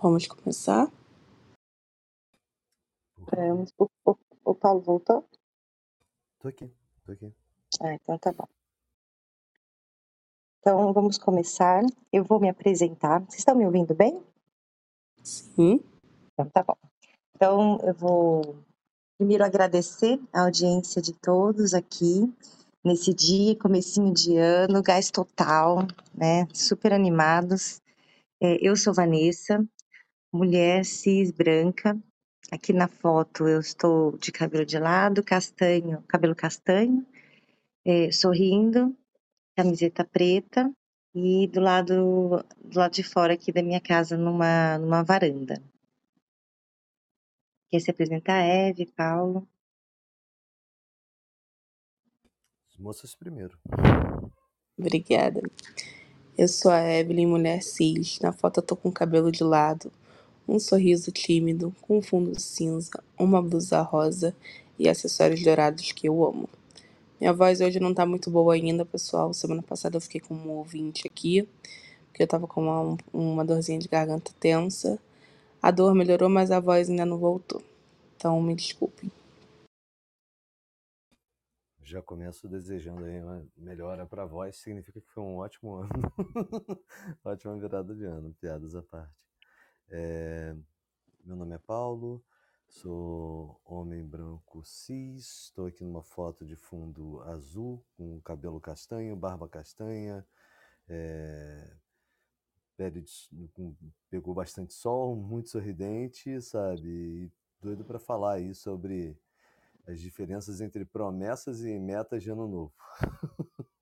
Vamos começar? É, o, o, o Paulo voltou? Tô aqui, tô aqui. Ah, então tá bom. Então vamos começar. Eu vou me apresentar. Vocês estão me ouvindo bem? Sim. Então tá bom. Então eu vou primeiro agradecer a audiência de todos aqui nesse dia, comecinho de ano, gás total, né? Super animados. É, eu sou Vanessa, mulher cis branca. Aqui na foto eu estou de cabelo de lado, castanho, cabelo castanho, é, sorrindo, camiseta preta e do lado do lado de fora aqui da minha casa numa numa varanda. Quer se apresentar, Eve, Paulo? As moças primeiro. Obrigada. Eu sou a Evelyn, mulher cis. Na foto eu tô com o cabelo de lado, um sorriso tímido, com um fundo cinza, uma blusa rosa e acessórios dourados que eu amo. Minha voz hoje não tá muito boa ainda, pessoal. Semana passada eu fiquei com um ouvinte aqui, porque eu tava com uma, uma dorzinha de garganta tensa. A dor melhorou, mas a voz ainda não voltou. Então me desculpem. Já começo desejando aí uma melhora pra voz, significa que foi um ótimo ano. Ótima virada de ano, piadas à parte. É, meu nome é Paulo, sou homem branco cis, estou aqui numa foto de fundo azul, com cabelo castanho, barba castanha, é, pele de, pegou bastante sol, muito sorridente, sabe? E doido para falar aí sobre as diferenças entre promessas e metas de ano novo.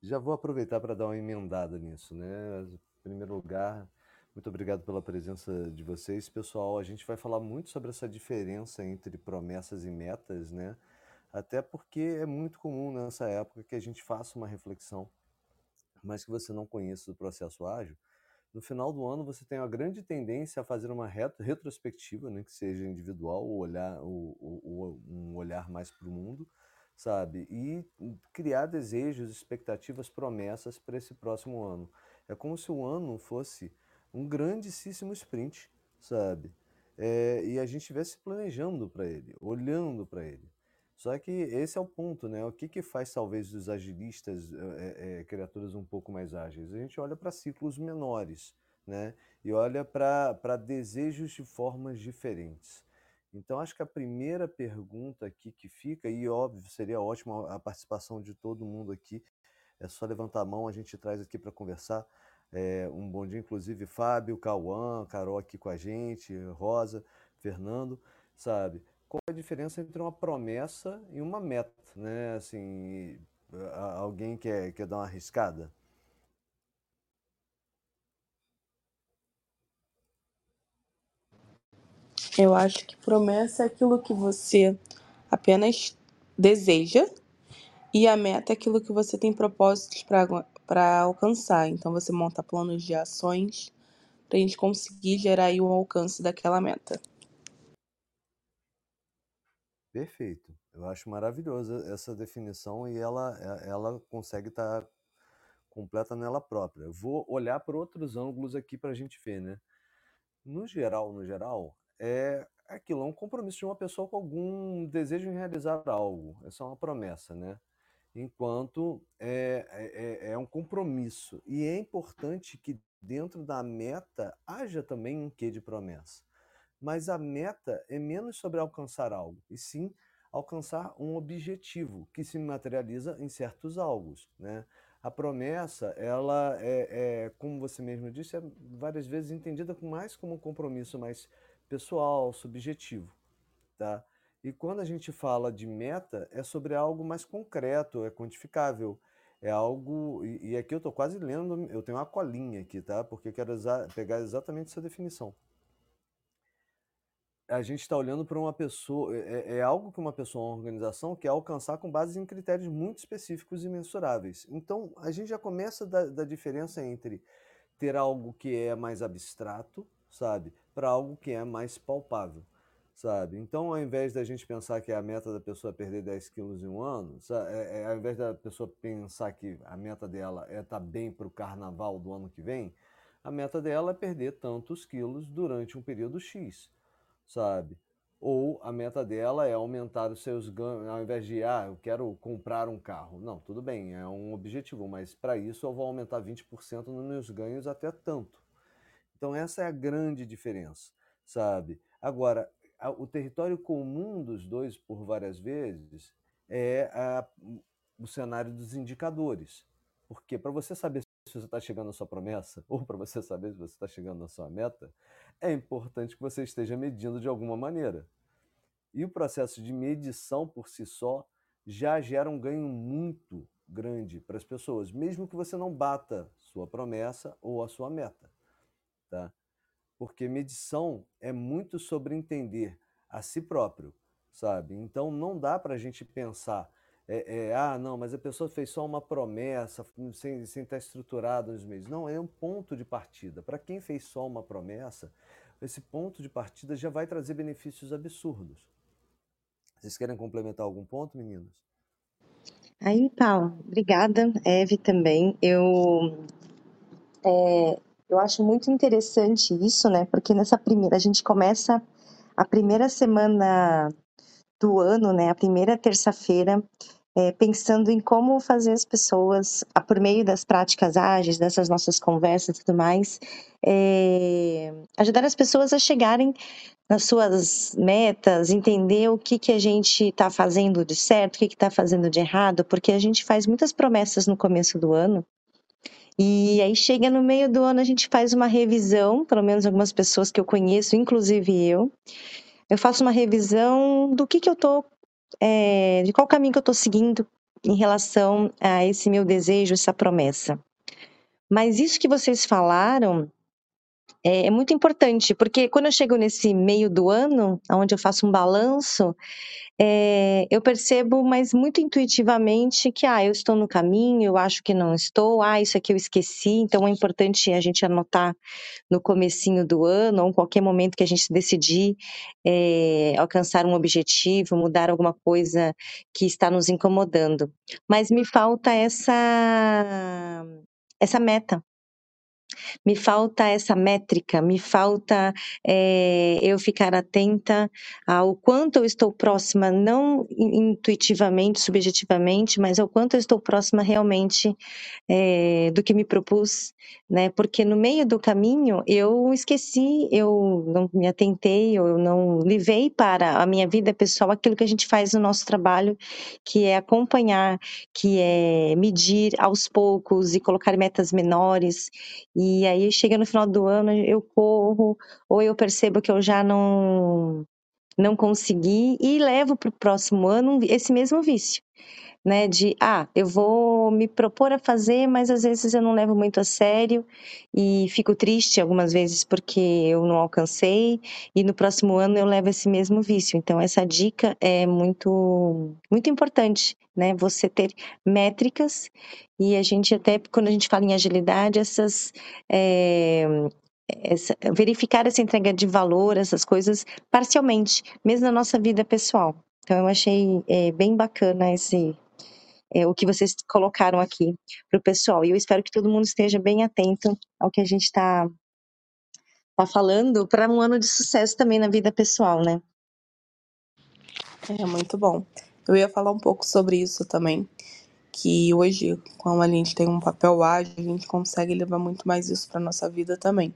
Já vou aproveitar para dar uma emendada nisso, né? Em primeiro lugar, muito obrigado pela presença de vocês. Pessoal, a gente vai falar muito sobre essa diferença entre promessas e metas, né? Até porque é muito comum nessa época que a gente faça uma reflexão, mas que você não conheça o processo ágil. No final do ano, você tem uma grande tendência a fazer uma retrospectiva, né, que seja individual, ou olhar, ou, ou, um olhar mais para o mundo, sabe? E criar desejos, expectativas, promessas para esse próximo ano. É como se o ano fosse um grandíssimo sprint, sabe? É, e a gente estivesse planejando para ele, olhando para ele. Só que esse é o ponto, né? O que, que faz talvez dos agilistas é, é, criaturas um pouco mais ágeis? A gente olha para ciclos menores, né? E olha para desejos de formas diferentes. Então, acho que a primeira pergunta aqui que fica, e óbvio, seria ótimo a participação de todo mundo aqui, é só levantar a mão, a gente traz aqui para conversar. É, um bom dia, inclusive, Fábio, Cauã, Carol aqui com a gente, Rosa, Fernando, sabe? qual a diferença entre uma promessa e uma meta, né? Assim, alguém quer, quer dar uma arriscada? Eu acho que promessa é aquilo que você apenas deseja e a meta é aquilo que você tem propósitos para alcançar. Então você monta planos de ações para a gente conseguir gerar aí o alcance daquela meta. Perfeito. Eu acho maravilhosa essa definição e ela, ela consegue estar tá completa nela própria. Eu vou olhar por outros ângulos aqui para a gente ver, né? No geral, no geral, é aquilo, é um compromisso de uma pessoa com algum desejo em realizar algo. Essa é uma promessa, né? Enquanto é, é, é, é um compromisso. E é importante que dentro da meta haja também um quê de promessa. Mas a meta é menos sobre alcançar algo, e sim alcançar um objetivo que se materializa em certos algos, né? A promessa, ela é, é, como você mesmo disse, é várias vezes entendida mais como um compromisso mais pessoal, subjetivo, tá? E quando a gente fala de meta, é sobre algo mais concreto, é quantificável, é algo. E, e aqui eu estou quase lendo, eu tenho uma colinha aqui, tá? Porque eu quero pegar exatamente essa definição a gente está olhando para uma pessoa, é, é, é, algo que uma pessoa, uma organização quer alcançar com base em critérios muito específicos e mensuráveis. Então, a gente já começa da, da diferença entre ter algo que é mais abstrato, sabe, para algo que é mais palpável, sabe? Então, ao invés da gente pensar que a meta da pessoa é perder 10 quilos em um ano, é, é, ao invés da pessoa pensar que a meta dela é estar tá bem para o carnaval do ano que vem, a meta dela é perder tantos quilos durante um período X, sabe? Ou a meta dela é aumentar os seus ganhos, ao invés de, ah, eu quero comprar um carro. Não, tudo bem, é um objetivo, mas para isso eu vou aumentar 20% nos meus ganhos até tanto. Então, essa é a grande diferença, sabe? Agora, o território comum dos dois, por várias vezes, é a, o cenário dos indicadores. Porque para você saber se você está chegando à sua promessa, ou para você saber se você está chegando à sua meta, é importante que você esteja medindo de alguma maneira. E o processo de medição por si só já gera um ganho muito grande para as pessoas, mesmo que você não bata sua promessa ou a sua meta. Tá? porque medição é muito sobre entender a si próprio, sabe? Então não dá para a gente pensar, é, é, ah, não, mas a pessoa fez só uma promessa sem, sem estar estruturada nos meios. Não, é um ponto de partida. Para quem fez só uma promessa, esse ponto de partida já vai trazer benefícios absurdos. Vocês querem complementar algum ponto, meninos? Aí, Paulo, obrigada, Eve também. Eu é, eu acho muito interessante isso, né? Porque nessa primeira, a gente começa a primeira semana do ano, né? A primeira terça-feira, é, pensando em como fazer as pessoas, por meio das práticas ágeis, dessas nossas conversas e tudo mais, é, ajudar as pessoas a chegarem nas suas metas, entender o que, que a gente está fazendo de certo, o que está fazendo de errado, porque a gente faz muitas promessas no começo do ano e aí chega no meio do ano, a gente faz uma revisão, pelo menos algumas pessoas que eu conheço, inclusive eu. Eu faço uma revisão do que, que eu tô, é, de qual caminho que eu tô seguindo em relação a esse meu desejo, essa promessa. Mas isso que vocês falaram é, é muito importante, porque quando eu chego nesse meio do ano, onde eu faço um balanço, é, eu percebo, mas muito intuitivamente, que ah, eu estou no caminho, eu acho que não estou, ah, isso aqui eu esqueci, então é importante a gente anotar no comecinho do ano, ou em qualquer momento que a gente decidir é, alcançar um objetivo, mudar alguma coisa que está nos incomodando. Mas me falta essa essa meta, me falta essa métrica, me falta é, eu ficar atenta ao quanto eu estou próxima, não intuitivamente, subjetivamente, mas ao quanto eu estou próxima realmente é, do que me propus, né? Porque no meio do caminho eu esqueci, eu não me atentei, eu não levei para a minha vida pessoal aquilo que a gente faz no nosso trabalho, que é acompanhar, que é medir aos poucos e colocar metas menores. E aí chega no final do ano, eu corro, ou eu percebo que eu já não não consegui e levo para o próximo ano esse mesmo vício né? De, ah, eu vou me propor a fazer, mas às vezes eu não levo muito a sério e fico triste algumas vezes porque eu não alcancei e no próximo ano eu levo esse mesmo vício. Então, essa dica é muito, muito importante, né? Você ter métricas e a gente até, quando a gente fala em agilidade, essas... É, essa, verificar essa entrega de valor, essas coisas, parcialmente, mesmo na nossa vida pessoal. Então, eu achei é, bem bacana esse, é, o que vocês colocaram aqui para o pessoal. E eu espero que todo mundo esteja bem atento ao que a gente está tá falando para um ano de sucesso também na vida pessoal, né? É muito bom. Eu ia falar um pouco sobre isso também, que hoje, como a gente tem um papel ágil, a gente consegue levar muito mais isso para nossa vida também.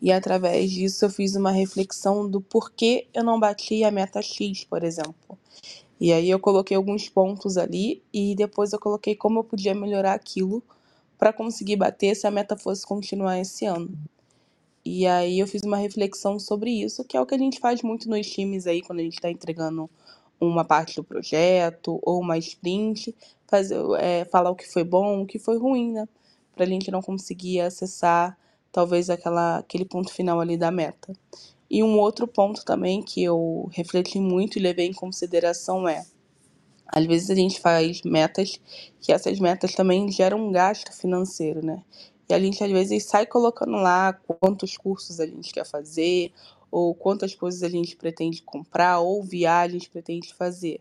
E através disso eu fiz uma reflexão do porquê eu não bati a meta X, por exemplo. E aí eu coloquei alguns pontos ali e depois eu coloquei como eu podia melhorar aquilo para conseguir bater se a meta fosse continuar esse ano. E aí eu fiz uma reflexão sobre isso, que é o que a gente faz muito nos times aí quando a gente está entregando uma parte do projeto ou uma sprint, fazer, é, falar o que foi bom, o que foi ruim, né? Para a gente não conseguir acessar talvez aquela, aquele ponto final ali da meta. E um outro ponto também que eu refleti muito e levei em consideração é: às vezes a gente faz metas que essas metas também geram um gasto financeiro, né? E a gente às vezes sai colocando lá quantos cursos a gente quer fazer, ou quantas coisas a gente pretende comprar, ou viagens pretende fazer.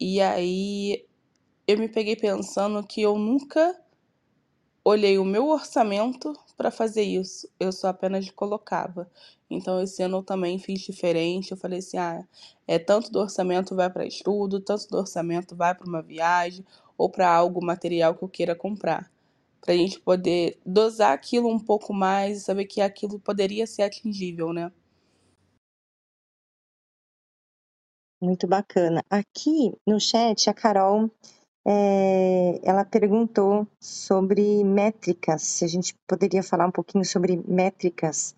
E aí eu me peguei pensando que eu nunca olhei o meu orçamento para fazer isso, eu só apenas colocava. Então esse ano eu também fiz diferente, eu falei assim: "Ah, é tanto do orçamento vai para estudo, tanto do orçamento vai para uma viagem ou para algo material que eu queira comprar". Pra gente poder dosar aquilo um pouco mais e saber que aquilo poderia ser atingível, né? Muito bacana. Aqui no chat, a Carol, é, ela perguntou sobre métricas, se a gente poderia falar um pouquinho sobre métricas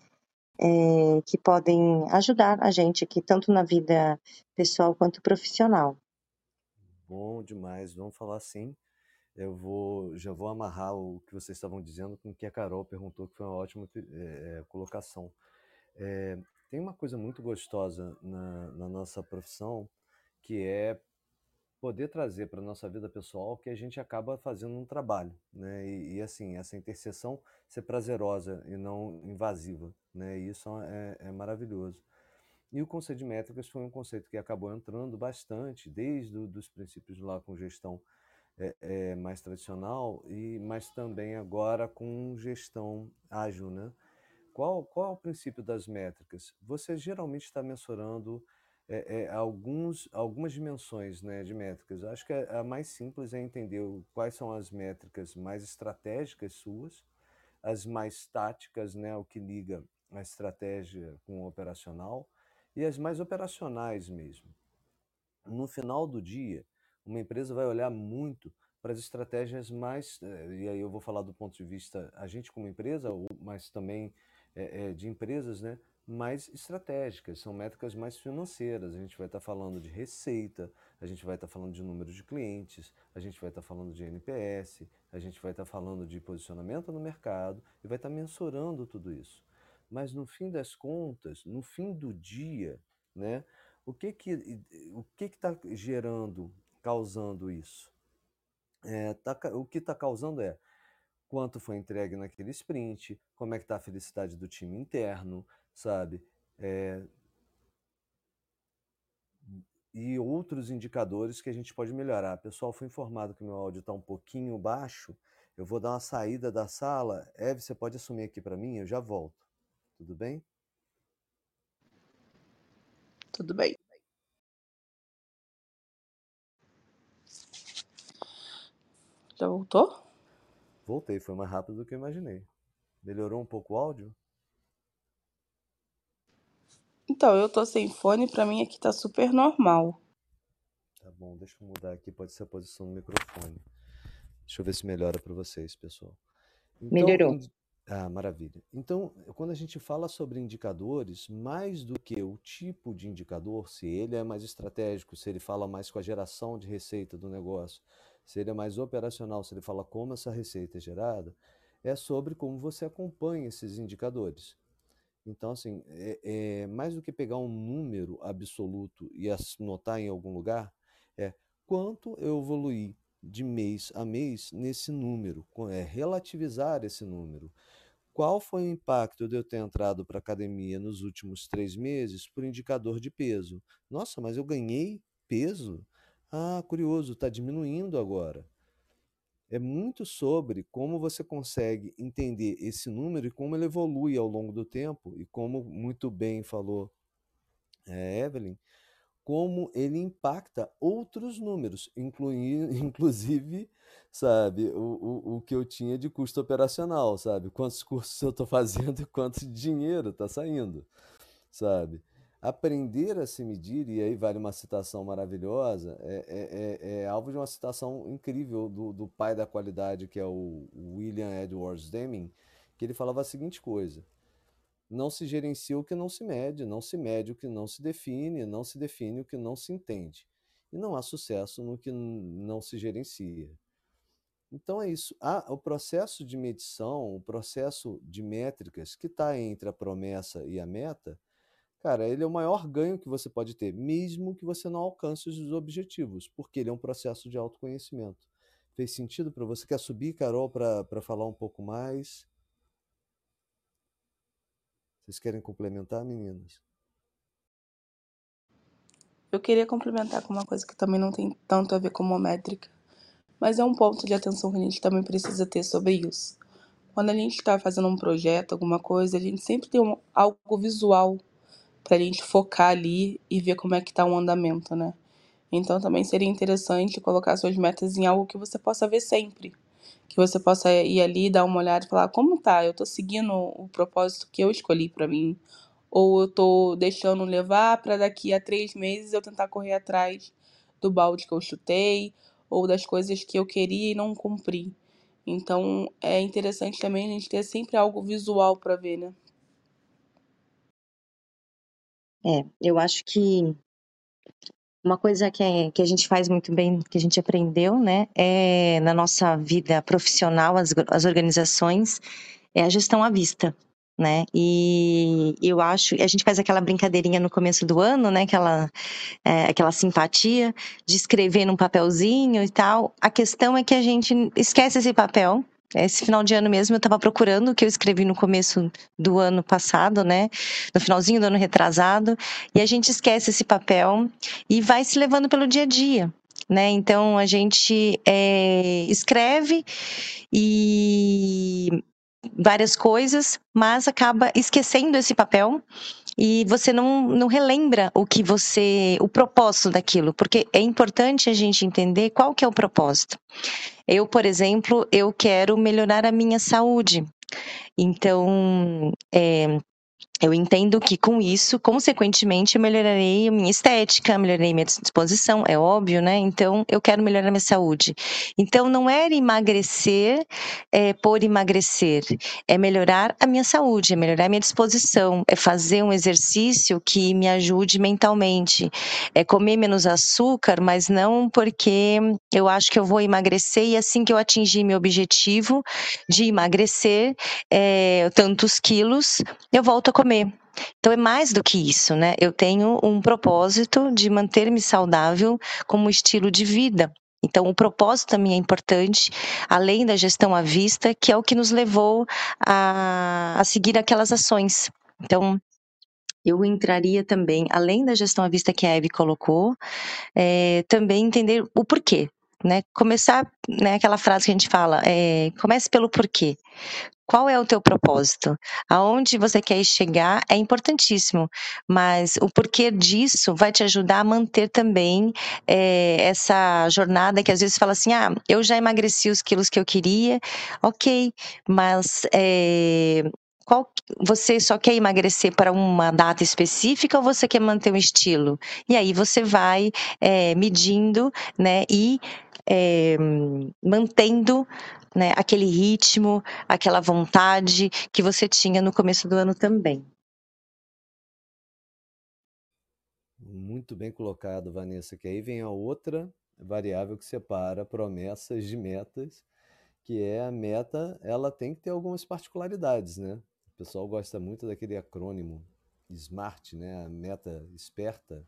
é, que podem ajudar a gente aqui, tanto na vida pessoal quanto profissional. Bom demais, vamos falar sim. Eu vou, já vou amarrar o que vocês estavam dizendo com o que a Carol perguntou, que foi uma ótima é, colocação. É, tem uma coisa muito gostosa na, na nossa profissão, que é poder trazer para a nossa vida pessoal que a gente acaba fazendo um trabalho, né? E, e, assim, essa interseção ser prazerosa e não invasiva, né? E isso é, é, maravilhoso. E o conceito de métricas foi um conceito que acabou entrando bastante desde os princípios lá com gestão é, é, mais tradicional, e mas também agora com gestão ágil, né? Qual, qual é o princípio das métricas? Você geralmente está mensurando é, é, alguns, algumas dimensões né, de métricas. Acho que a, a mais simples é entender quais são as métricas mais estratégicas suas, as mais táticas, né, o que liga a estratégia com o operacional, e as mais operacionais mesmo. No final do dia, uma empresa vai olhar muito para as estratégias mais, eh, e aí eu vou falar do ponto de vista a gente como empresa, mas também é, de empresas, né? Mais estratégicas, são métricas mais financeiras. A gente vai estar falando de receita, a gente vai estar falando de número de clientes, a gente vai estar falando de NPS, a gente vai estar falando de posicionamento no mercado e vai estar mensurando tudo isso. Mas no fim das contas, no fim do dia, né, o que que o que está gerando, causando isso? É, tá, o que está causando é quanto foi entregue naquele sprint, como é que está a felicidade do time interno, sabe? É... E outros indicadores que a gente pode melhorar. Pessoal, foi informado que meu áudio está um pouquinho baixo. Eu vou dar uma saída da sala. Eve, você pode assumir aqui para mim? Eu já volto. Tudo bem? Tudo bem. Já voltou? Voltei, foi mais rápido do que eu imaginei. Melhorou um pouco o áudio? Então, eu tô sem fone, pra mim aqui tá super normal. Tá bom, deixa eu mudar aqui, pode ser a posição do microfone. Deixa eu ver se melhora para vocês, pessoal. Então, Melhorou. Ah, maravilha. Então, quando a gente fala sobre indicadores, mais do que o tipo de indicador, se ele é mais estratégico, se ele fala mais com a geração de receita do negócio, se ele é mais operacional, se ele fala como essa receita é gerada, é sobre como você acompanha esses indicadores. Então, assim, é, é, mais do que pegar um número absoluto e anotar em algum lugar, é quanto eu evoluí de mês a mês nesse número, é relativizar esse número. Qual foi o impacto de eu ter entrado para a academia nos últimos três meses por indicador de peso? Nossa, mas eu ganhei peso? Ah, curioso, está diminuindo agora é muito sobre como você consegue entender esse número e como ele evolui ao longo do tempo, e como muito bem falou é, Evelyn, como ele impacta outros números, incluindo, inclusive, sabe, o, o, o que eu tinha de custo operacional, sabe? Quantos cursos eu estou fazendo e quanto dinheiro está saindo, sabe? Aprender a se medir, e aí vale uma citação maravilhosa, é, é, é, é alvo de uma citação incrível do, do pai da qualidade, que é o William Edwards Deming, que ele falava a seguinte coisa: não se gerencia o que não se mede, não se mede o que não se define, não se define o que não se entende. E não há sucesso no que não se gerencia. Então é isso. O processo de medição, o processo de métricas que está entre a promessa e a meta, Cara, ele é o maior ganho que você pode ter, mesmo que você não alcance os objetivos, porque ele é um processo de autoconhecimento. Fez sentido para você? Quer subir, Carol, para falar um pouco mais? Vocês querem complementar, meninas? Eu queria complementar com uma coisa que também não tem tanto a ver com uma métrica, mas é um ponto de atenção que a gente também precisa ter sobre isso. Quando a gente está fazendo um projeto, alguma coisa, a gente sempre tem um, algo visual para a gente focar ali e ver como é que está o andamento, né? Então também seria interessante colocar suas metas em algo que você possa ver sempre. Que você possa ir ali, dar uma olhada e falar como tá, eu tô seguindo o propósito que eu escolhi para mim. Ou eu tô deixando levar para daqui a três meses eu tentar correr atrás do balde que eu chutei, ou das coisas que eu queria e não cumpri. Então é interessante também a gente ter sempre algo visual para ver, né? É, eu acho que uma coisa que, é, que a gente faz muito bem, que a gente aprendeu, né, é na nossa vida profissional, as, as organizações, é a gestão à vista, né? E eu acho, a gente faz aquela brincadeirinha no começo do ano, né? Aquela, é, aquela simpatia de escrever num papelzinho e tal. A questão é que a gente esquece esse papel esse final de ano mesmo eu estava procurando o que eu escrevi no começo do ano passado, né? No finalzinho do ano retrasado, e a gente esquece esse papel e vai se levando pelo dia a dia. Né? Então a gente é, escreve e várias coisas, mas acaba esquecendo esse papel e você não, não relembra o que você, o propósito daquilo, porque é importante a gente entender qual que é o propósito. Eu, por exemplo, eu quero melhorar a minha saúde. Então, é, eu entendo que com isso, consequentemente, eu melhorarei a minha estética, melhorarei minha disposição, é óbvio, né? Então, eu quero melhorar minha saúde. Então, não é emagrecer é, por emagrecer, é melhorar a minha saúde, é melhorar a minha disposição, é fazer um exercício que me ajude mentalmente, é comer menos açúcar, mas não porque eu acho que eu vou emagrecer e assim que eu atingir meu objetivo de emagrecer é, tantos quilos, eu volto a comer comer. Então é mais do que isso, né? Eu tenho um propósito de manter-me saudável como estilo de vida. Então, o propósito também é importante, além da gestão à vista, que é o que nos levou a, a seguir aquelas ações. Então, eu entraria também, além da gestão à vista que a Eve colocou, é, também entender o porquê. Né? Começar, né, aquela frase que a gente fala, é, comece pelo porquê. Qual é o teu propósito? Aonde você quer chegar é importantíssimo, mas o porquê disso vai te ajudar a manter também é, essa jornada que às vezes fala assim: ah, eu já emagreci os quilos que eu queria, ok, mas é, qual, você só quer emagrecer para uma data específica ou você quer manter um estilo? E aí você vai é, medindo, né, e é, mantendo né, aquele ritmo, aquela vontade que você tinha no começo do ano também. Muito bem colocado, Vanessa, que aí vem a outra variável que separa promessas de metas, que é a meta, ela tem que ter algumas particularidades, né? O pessoal gosta muito daquele acrônimo SMART, né? A meta esperta,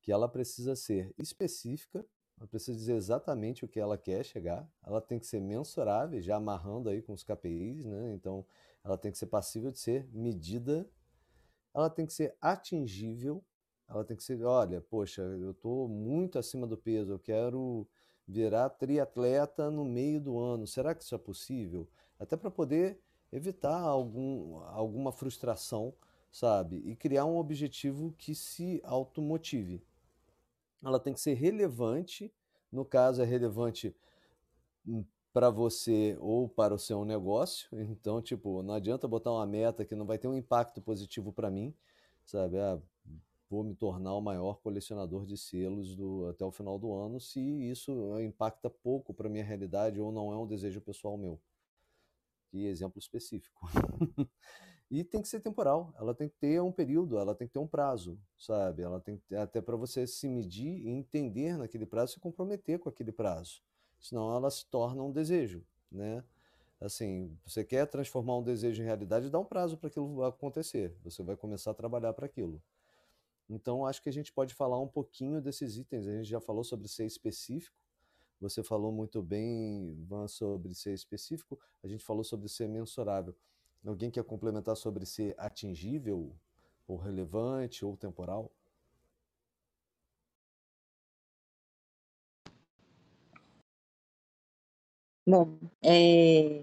que ela precisa ser específica, ela precisa dizer exatamente o que ela quer chegar. Ela tem que ser mensurável, já amarrando aí com os KPIs, né? Então, ela tem que ser passível de ser medida. Ela tem que ser atingível. Ela tem que ser, olha, poxa, eu estou muito acima do peso, eu quero virar triatleta no meio do ano. Será que isso é possível? Até para poder evitar algum, alguma frustração, sabe? E criar um objetivo que se automotive ela tem que ser relevante, no caso é relevante hum, para você ou para o seu negócio. Então, tipo, não adianta botar uma meta que não vai ter um impacto positivo para mim, sabe? Ah, vou me tornar o maior colecionador de selos do, até o final do ano, se isso impacta pouco para minha realidade ou não é um desejo pessoal meu. Que exemplo específico. E tem que ser temporal, ela tem que ter um período, ela tem que ter um prazo, sabe? Ela tem que, até para você se medir e entender naquele prazo, se comprometer com aquele prazo. Senão ela se torna um desejo, né? Assim, você quer transformar um desejo em realidade, dá um prazo para aquilo acontecer. Você vai começar a trabalhar para aquilo. Então, acho que a gente pode falar um pouquinho desses itens. A gente já falou sobre ser específico. Você falou muito bem, Van, sobre ser específico. A gente falou sobre ser mensurável. Alguém quer complementar sobre ser atingível, ou relevante, ou temporal? Bom, é,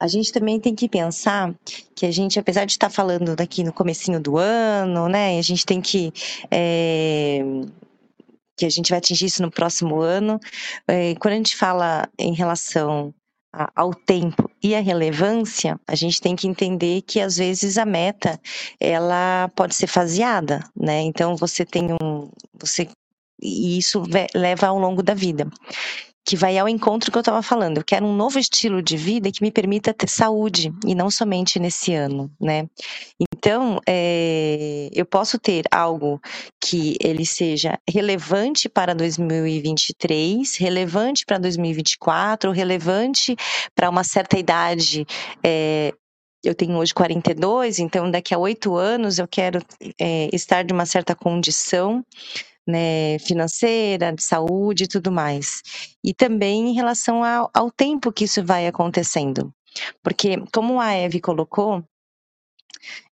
a gente também tem que pensar que a gente, apesar de estar falando daqui no comecinho do ano, né, a gente tem que é, que a gente vai atingir isso no próximo ano. É, quando a gente fala em relação ao tempo e à relevância, a gente tem que entender que às vezes a meta ela pode ser faseada, né? Então você tem um, você e isso leva ao longo da vida que vai ao encontro que eu estava falando. Eu quero um novo estilo de vida que me permita ter saúde e não somente nesse ano, né? Então, é, eu posso ter algo que ele seja relevante para 2023, relevante para 2024, relevante para uma certa idade. É, eu tenho hoje 42, então daqui a oito anos eu quero é, estar de uma certa condição né, financeira, de saúde e tudo mais. E também em relação ao, ao tempo que isso vai acontecendo. Porque, como a Eve colocou,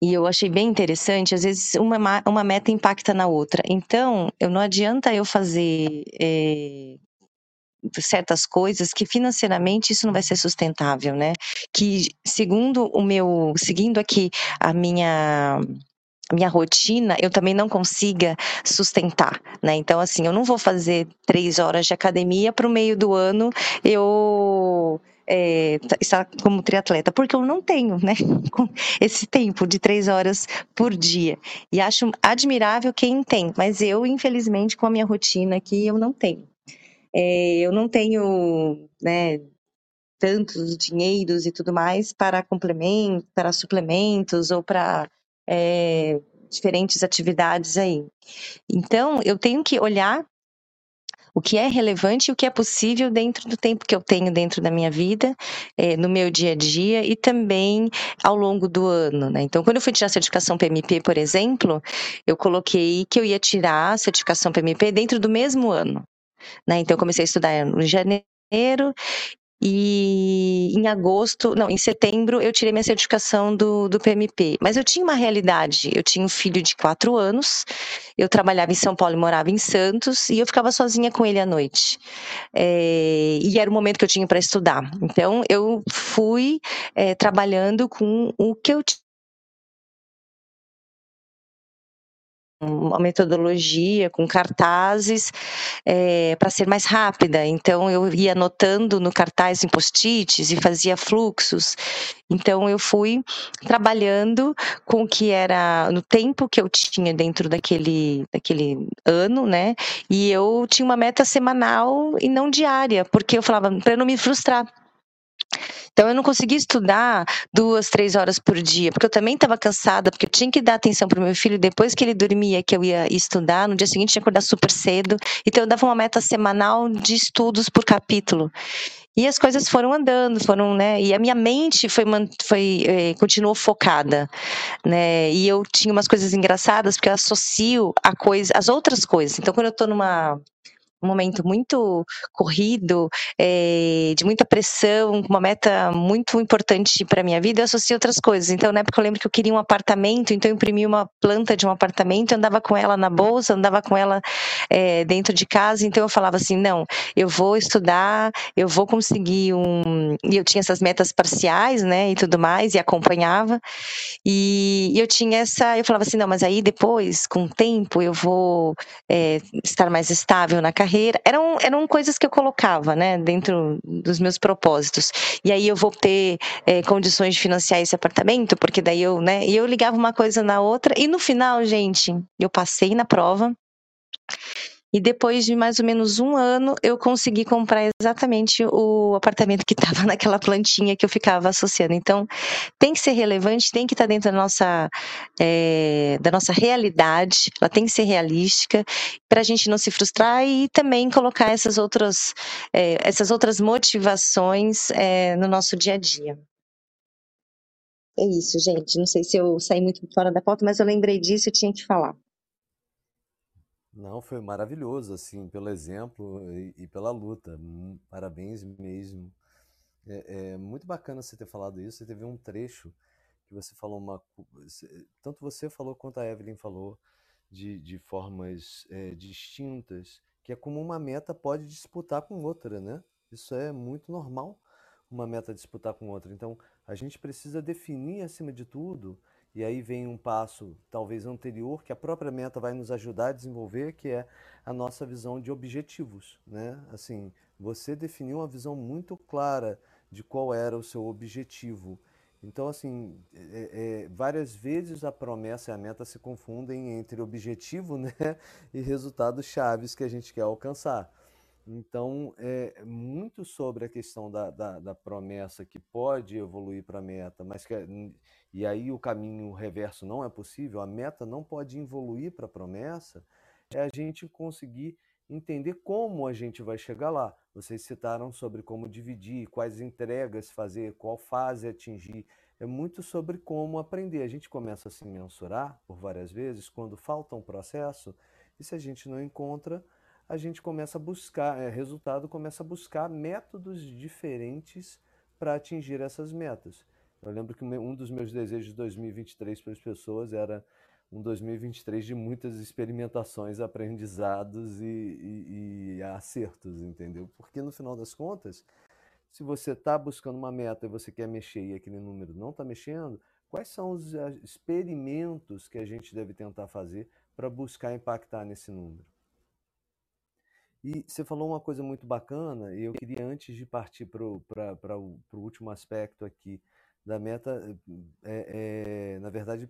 e eu achei bem interessante, às vezes uma, uma meta impacta na outra. Então, eu não adianta eu fazer é, certas coisas que financeiramente isso não vai ser sustentável, né? Que segundo o meu, seguindo aqui a minha minha rotina eu também não consiga sustentar, né? Então, assim, eu não vou fazer três horas de academia para o meio do ano eu é, estar como triatleta, porque eu não tenho, né? Esse tempo de três horas por dia. E acho admirável quem tem, mas eu, infelizmente, com a minha rotina aqui, eu não tenho. É, eu não tenho, né? tantos dinheiros e tudo mais para complementos, para suplementos ou para é, diferentes atividades aí. Então, eu tenho que olhar o que é relevante e o que é possível dentro do tempo que eu tenho dentro da minha vida, é, no meu dia a dia e também ao longo do ano. Né? Então, quando eu fui tirar a certificação PMP, por exemplo, eu coloquei que eu ia tirar a certificação PMP dentro do mesmo ano. Né? Então, eu comecei a estudar em janeiro e em agosto, não, em setembro, eu tirei minha certificação do, do PMP. Mas eu tinha uma realidade. Eu tinha um filho de quatro anos, eu trabalhava em São Paulo e morava em Santos, e eu ficava sozinha com ele à noite. É, e era o momento que eu tinha para estudar. Então, eu fui é, trabalhando com o que eu uma metodologia com cartazes é, para ser mais rápida. Então eu ia anotando no cartaz em post-its e fazia fluxos. Então eu fui trabalhando com o que era no tempo que eu tinha dentro daquele, daquele ano, né? E eu tinha uma meta semanal e não diária, porque eu falava para não me frustrar. Então eu não conseguia estudar duas, três horas por dia, porque eu também estava cansada, porque eu tinha que dar atenção para o meu filho depois que ele dormia, que eu ia estudar. No dia seguinte tinha que acordar super cedo. Então eu dava uma meta semanal de estudos por capítulo. E as coisas foram andando, foram, né? E a minha mente foi, foi eh, continuou focada, né? E eu tinha umas coisas engraçadas porque eu associo a coisa, as outras coisas. Então, quando eu estou numa um momento muito corrido, é, de muita pressão, uma meta muito importante para minha vida, eu associei outras coisas. Então, na época eu lembro que eu queria um apartamento, então eu imprimi uma planta de um apartamento, andava com ela na bolsa, andava com ela é, dentro de casa, então eu falava assim, não, eu vou estudar, eu vou conseguir um... E eu tinha essas metas parciais, né, e tudo mais, e acompanhava, e eu tinha essa, eu falava assim, não, mas aí depois, com o tempo, eu vou é, estar mais estável na carreira, carreira. Eram, eram coisas que eu colocava, né, dentro dos meus propósitos. E aí eu vou ter é, condições de financiar esse apartamento, porque daí eu, né, e eu ligava uma coisa na outra. E no final, gente, eu passei na prova. E depois de mais ou menos um ano, eu consegui comprar exatamente o apartamento que estava naquela plantinha que eu ficava associando. Então, tem que ser relevante, tem que estar tá dentro da nossa, é, da nossa realidade, ela tem que ser realística, para a gente não se frustrar e também colocar essas outras, é, essas outras motivações é, no nosso dia a dia. É isso, gente. Não sei se eu saí muito fora da pauta, mas eu lembrei disso e tinha que falar. Não, foi maravilhoso, assim, pelo exemplo e, e pela luta. Parabéns mesmo. É, é, muito bacana você ter falado isso. Você teve um trecho que você falou uma. Tanto você falou quanto a Evelyn falou de, de formas é, distintas, que é como uma meta pode disputar com outra, né? Isso é muito normal uma meta disputar com outra. Então, a gente precisa definir acima de tudo, e aí vem um passo talvez anterior que a própria meta vai nos ajudar a desenvolver, que é a nossa visão de objetivos, né? Assim, você definiu uma visão muito clara de qual era o seu objetivo. Então, assim, é, é, várias vezes a promessa e a meta se confundem entre objetivo né, e resultados chaves que a gente quer alcançar. Então, é muito sobre a questão da, da, da promessa que pode evoluir para a meta, mas que, é, e aí o caminho reverso não é possível, a meta não pode evoluir para a promessa, é a gente conseguir entender como a gente vai chegar lá. Vocês citaram sobre como dividir, quais entregas fazer, qual fase atingir. É muito sobre como aprender. A gente começa a se mensurar por várias vezes quando falta um processo, e se a gente não encontra, a gente começa a buscar, é, resultado, começa a buscar métodos diferentes para atingir essas metas. Eu lembro que um dos meus desejos de 2023 para as pessoas era um 2023 de muitas experimentações, aprendizados e, e, e acertos, entendeu? Porque no final das contas, se você está buscando uma meta e você quer mexer e aquele número não está mexendo, quais são os experimentos que a gente deve tentar fazer para buscar impactar nesse número? E você falou uma coisa muito bacana, e eu queria, antes de partir para o último aspecto aqui da meta, é, é, na verdade,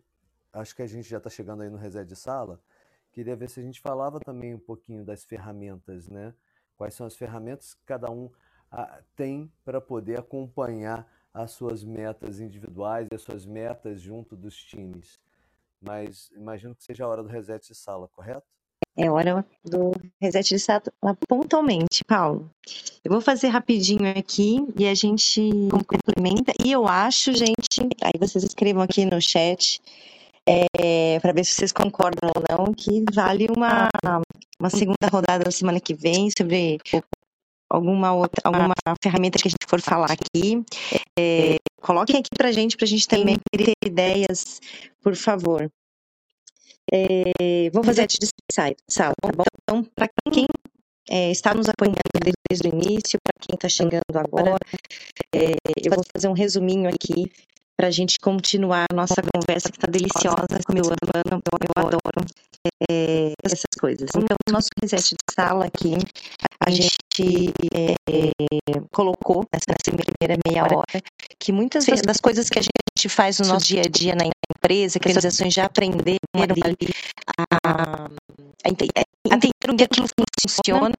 acho que a gente já está chegando aí no reset de sala, queria ver se a gente falava também um pouquinho das ferramentas, né? Quais são as ferramentas que cada um a, tem para poder acompanhar as suas metas individuais e as suas metas junto dos times. Mas imagino que seja a hora do reset de sala, correto? É hora do reset de sala pontualmente, Paulo. Eu vou fazer rapidinho aqui e a gente complementa. E eu acho, gente, aí vocês escrevam aqui no chat é, para ver se vocês concordam ou não, que vale uma, uma segunda rodada na semana que vem sobre alguma outra alguma ferramenta que a gente for falar aqui. É, coloquem aqui para gente, para a gente também ter ideias, por favor. É, vou fazer a de sala, tá bom? Então, para quem é, está nos apoiando desde o início, para quem está chegando agora, é, eu vou fazer um resuminho aqui para a gente continuar a nossa conversa que está deliciosa, como eu amo, eu adoro é, essas coisas. Então, no nosso reset de sala aqui, a gente é, colocou nessa primeira meia hora que muitas das coisas que a gente faz no nosso dia a dia na empresa, que as organizações já aprenderam ali a, a entender o que aquilo funciona,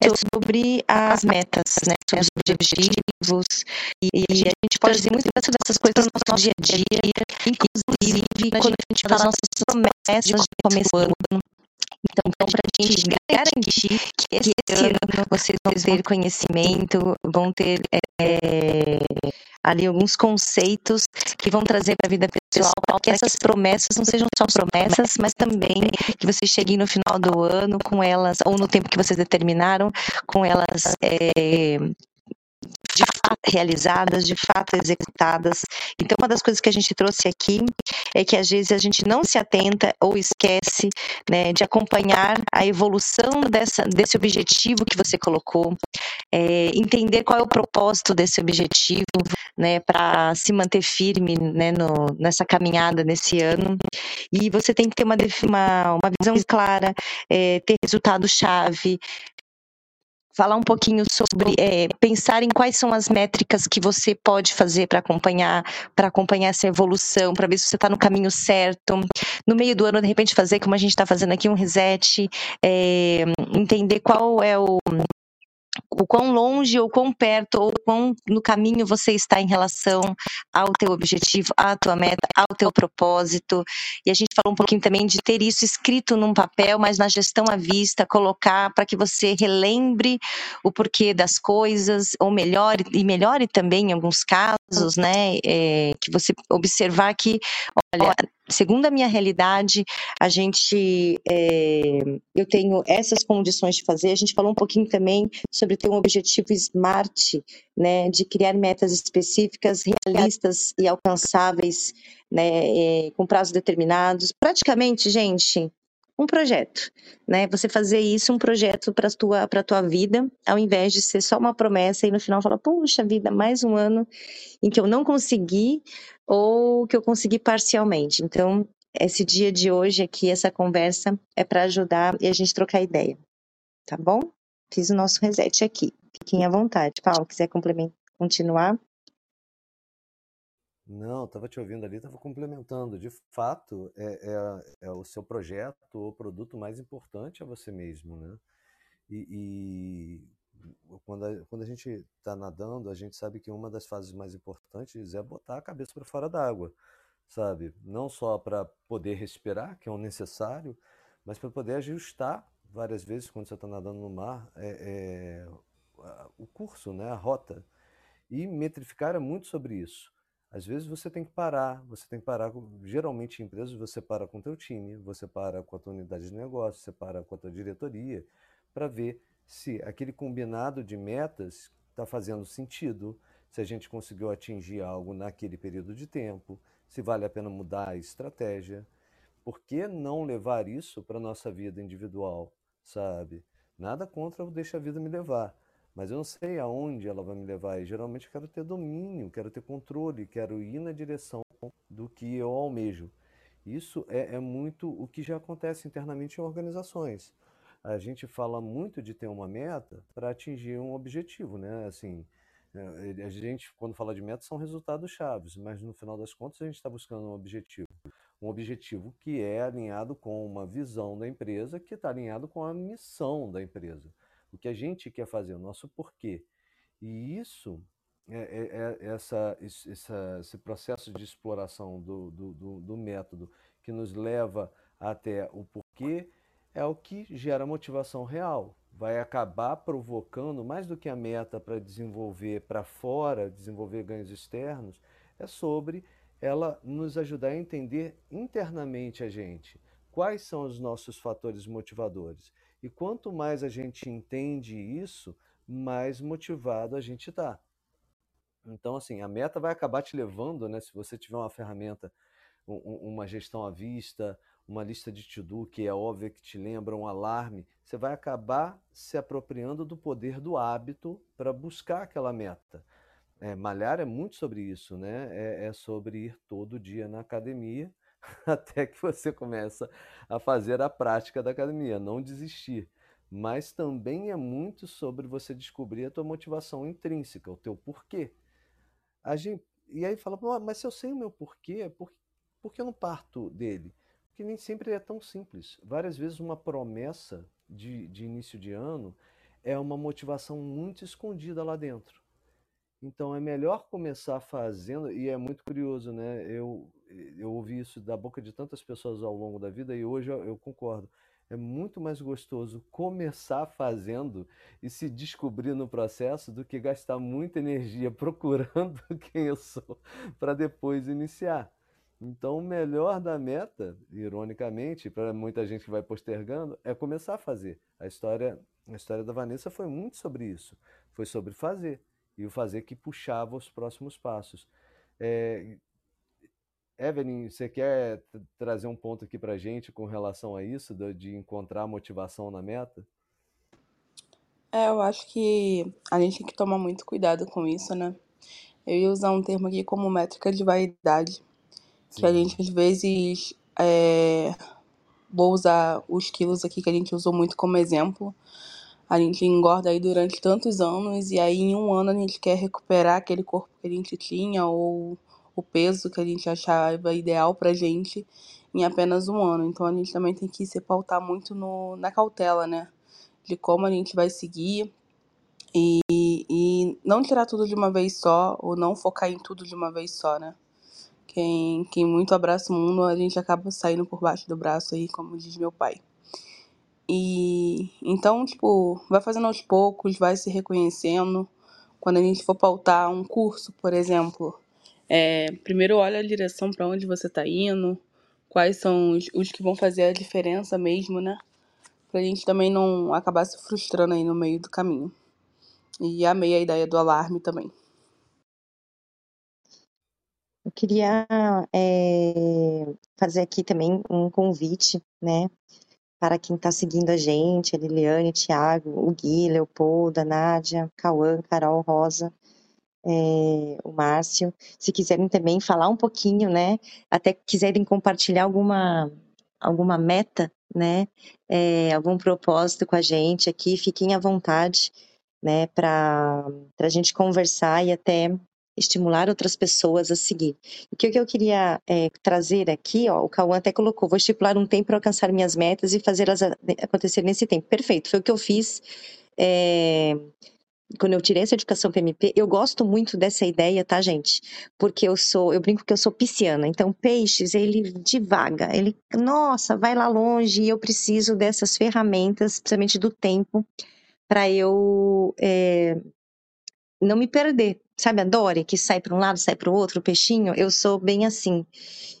é sobre as metas, né? Sobre os objetivos. E, e a gente pode dizer muitas dessas coisas no nosso dia a dia, inclusive quando a gente faz nossas promessas de começo do ano. Então, para a gente garantir que esse, esse ano vocês vão ter conhecimento, vão ter é, ali alguns conceitos que vão trazer para a vida pessoal, para que essas promessas não sejam só promessas, mas também que vocês cheguem no final do ano com elas, ou no tempo que vocês determinaram, com elas é, realizadas, de fato executadas. Então, uma das coisas que a gente trouxe aqui é que às vezes a gente não se atenta ou esquece né, de acompanhar a evolução dessa, desse objetivo que você colocou, é, entender qual é o propósito desse objetivo, né, para se manter firme né, no, nessa caminhada nesse ano. E você tem que ter uma, uma, uma visão clara, é, ter resultado-chave, falar um pouquinho sobre é, pensar em quais são as métricas que você pode fazer para acompanhar, para acompanhar essa evolução, para ver se você está no caminho certo. No meio do ano, de repente, fazer como a gente está fazendo aqui um reset, é, entender qual é o o quão longe ou quão perto ou quão no caminho você está em relação ao teu objetivo, à tua meta, ao teu propósito. E a gente falou um pouquinho também de ter isso escrito num papel, mas na gestão à vista, colocar para que você relembre o porquê das coisas, ou melhore, e melhore também em alguns casos, né? É, que você observar que, olha, segundo a minha realidade, a gente, é, eu tenho essas condições de fazer. A gente falou um pouquinho também sobre ter um objetivo SMART, né, de criar metas específicas, realistas e alcançáveis, né, é, com prazos determinados. Praticamente, gente, um projeto, né? Você fazer isso um projeto para tua para tua vida, ao invés de ser só uma promessa e no final falar, puxa vida, mais um ano em que eu não consegui ou que eu consegui parcialmente. Então, esse dia de hoje aqui, essa conversa é para ajudar e a gente trocar ideia, tá bom? Fiz o nosso reset aqui. Fiquem à vontade. Paulo, quiser complementar, continuar? Não, estava te ouvindo ali, estava complementando. De fato, é, é, é, o seu projeto ou produto mais importante a você mesmo, né? E, e quando, a, quando a gente está nadando, a gente sabe que uma das fases mais importantes é botar a cabeça para fora d'água, sabe? Não só para poder respirar, que é o necessário, mas para poder ajustar várias vezes quando você está nadando no mar é, é, o curso, né? A rota. E metrificar é muito sobre isso às vezes você tem que parar, você tem que parar, geralmente em empresas você para com o teu time, você para com a tua unidade de negócio, você para com a tua diretoria, para ver se aquele combinado de metas está fazendo sentido, se a gente conseguiu atingir algo naquele período de tempo, se vale a pena mudar a estratégia. Por que não levar isso para a nossa vida individual, sabe? Nada contra o deixa a vida me levar mas eu não sei aonde ela vai me levar. E geralmente eu quero ter domínio, quero ter controle, quero ir na direção do que eu almejo. Isso é, é muito o que já acontece internamente em organizações. A gente fala muito de ter uma meta para atingir um objetivo, né? Assim, é, a gente, quando fala de meta, são resultados chaves, mas no final das contas a gente está buscando um objetivo. Um objetivo que é alinhado com uma visão da empresa, que está alinhado com a missão da empresa o que a gente quer fazer, o nosso porquê. E isso, é, é, é essa, essa, esse processo de exploração do, do, do, do método que nos leva até o porquê, é o que gera motivação real. Vai acabar provocando, mais do que a meta para desenvolver para fora, desenvolver ganhos externos, é sobre ela nos ajudar a entender internamente a gente quais são os nossos fatores motivadores. E quanto mais a gente entende isso, mais motivado a gente está. Então, assim, a meta vai acabar te levando, né? Se você tiver uma ferramenta, uma gestão à vista, uma lista de to-do que é óbvia que te lembra um alarme, você vai acabar se apropriando do poder do hábito para buscar aquela meta. É, malhar é muito sobre isso, né? É, é sobre ir todo dia na academia até que você começa a fazer a prática da academia, não desistir. Mas também é muito sobre você descobrir a tua motivação intrínseca, o teu porquê. A gente, e aí fala, mas se eu sei o meu porquê, por, por que eu não parto dele? Porque nem sempre é tão simples. Várias vezes uma promessa de, de início de ano é uma motivação muito escondida lá dentro. Então é melhor começar fazendo, e é muito curioso, né? Eu, eu ouvi isso da boca de tantas pessoas ao longo da vida e hoje eu, eu concordo. É muito mais gostoso começar fazendo e se descobrir no processo do que gastar muita energia procurando quem eu sou para depois iniciar. Então, o melhor da meta, ironicamente, para muita gente que vai postergando, é começar a fazer. A história, a história da Vanessa foi muito sobre isso. Foi sobre fazer e o fazer que puxava os próximos passos. É, Evelyn, você quer trazer um ponto aqui para gente com relação a isso, de encontrar motivação na meta? É, eu acho que a gente tem que tomar muito cuidado com isso, né? Eu ia usar um termo aqui como métrica de vaidade. Que a gente às vezes é... vou usar os quilos aqui que a gente usou muito como exemplo, a gente engorda aí durante tantos anos e aí em um ano a gente quer recuperar aquele corpo que a gente tinha ou o peso que a gente achava ideal pra gente em apenas um ano. Então a gente também tem que se pautar muito no, na cautela, né? De como a gente vai seguir e, e não tirar tudo de uma vez só ou não focar em tudo de uma vez só, né? Quem, quem muito abraça o mundo, a gente acaba saindo por baixo do braço aí, como diz meu pai. E então, tipo, vai fazendo aos poucos, vai se reconhecendo. Quando a gente for pautar um curso, por exemplo, é, primeiro olha a direção para onde você está indo, quais são os, os que vão fazer a diferença mesmo, né? Pra gente também não acabar se frustrando aí no meio do caminho. E amei a ideia do alarme também. Eu queria é, fazer aqui também um convite, né? para quem está seguindo a gente, a Liliane, Thiago, o Gui, Leopoldo, a Nádia, Cauã, Carol, Rosa, é, o Márcio. Se quiserem também falar um pouquinho, né? Até quiserem compartilhar alguma, alguma meta, né? É, algum propósito com a gente aqui, fiquem à vontade, né? Para a gente conversar e até estimular outras pessoas a seguir. O que eu queria é, trazer aqui, ó, o Cauã até colocou, vou estipular um tempo para alcançar minhas metas e fazê-las acontecer nesse tempo. Perfeito, foi o que eu fiz é, quando eu tirei essa educação PMP, eu gosto muito dessa ideia, tá, gente? Porque eu sou, eu brinco que eu sou pisciana. Então, peixes, ele divaga, ele, nossa, vai lá longe e eu preciso dessas ferramentas, principalmente do tempo, para eu é, não me perder. Sabe a Dory, que sai para um lado, sai para o outro, o peixinho? Eu sou bem assim.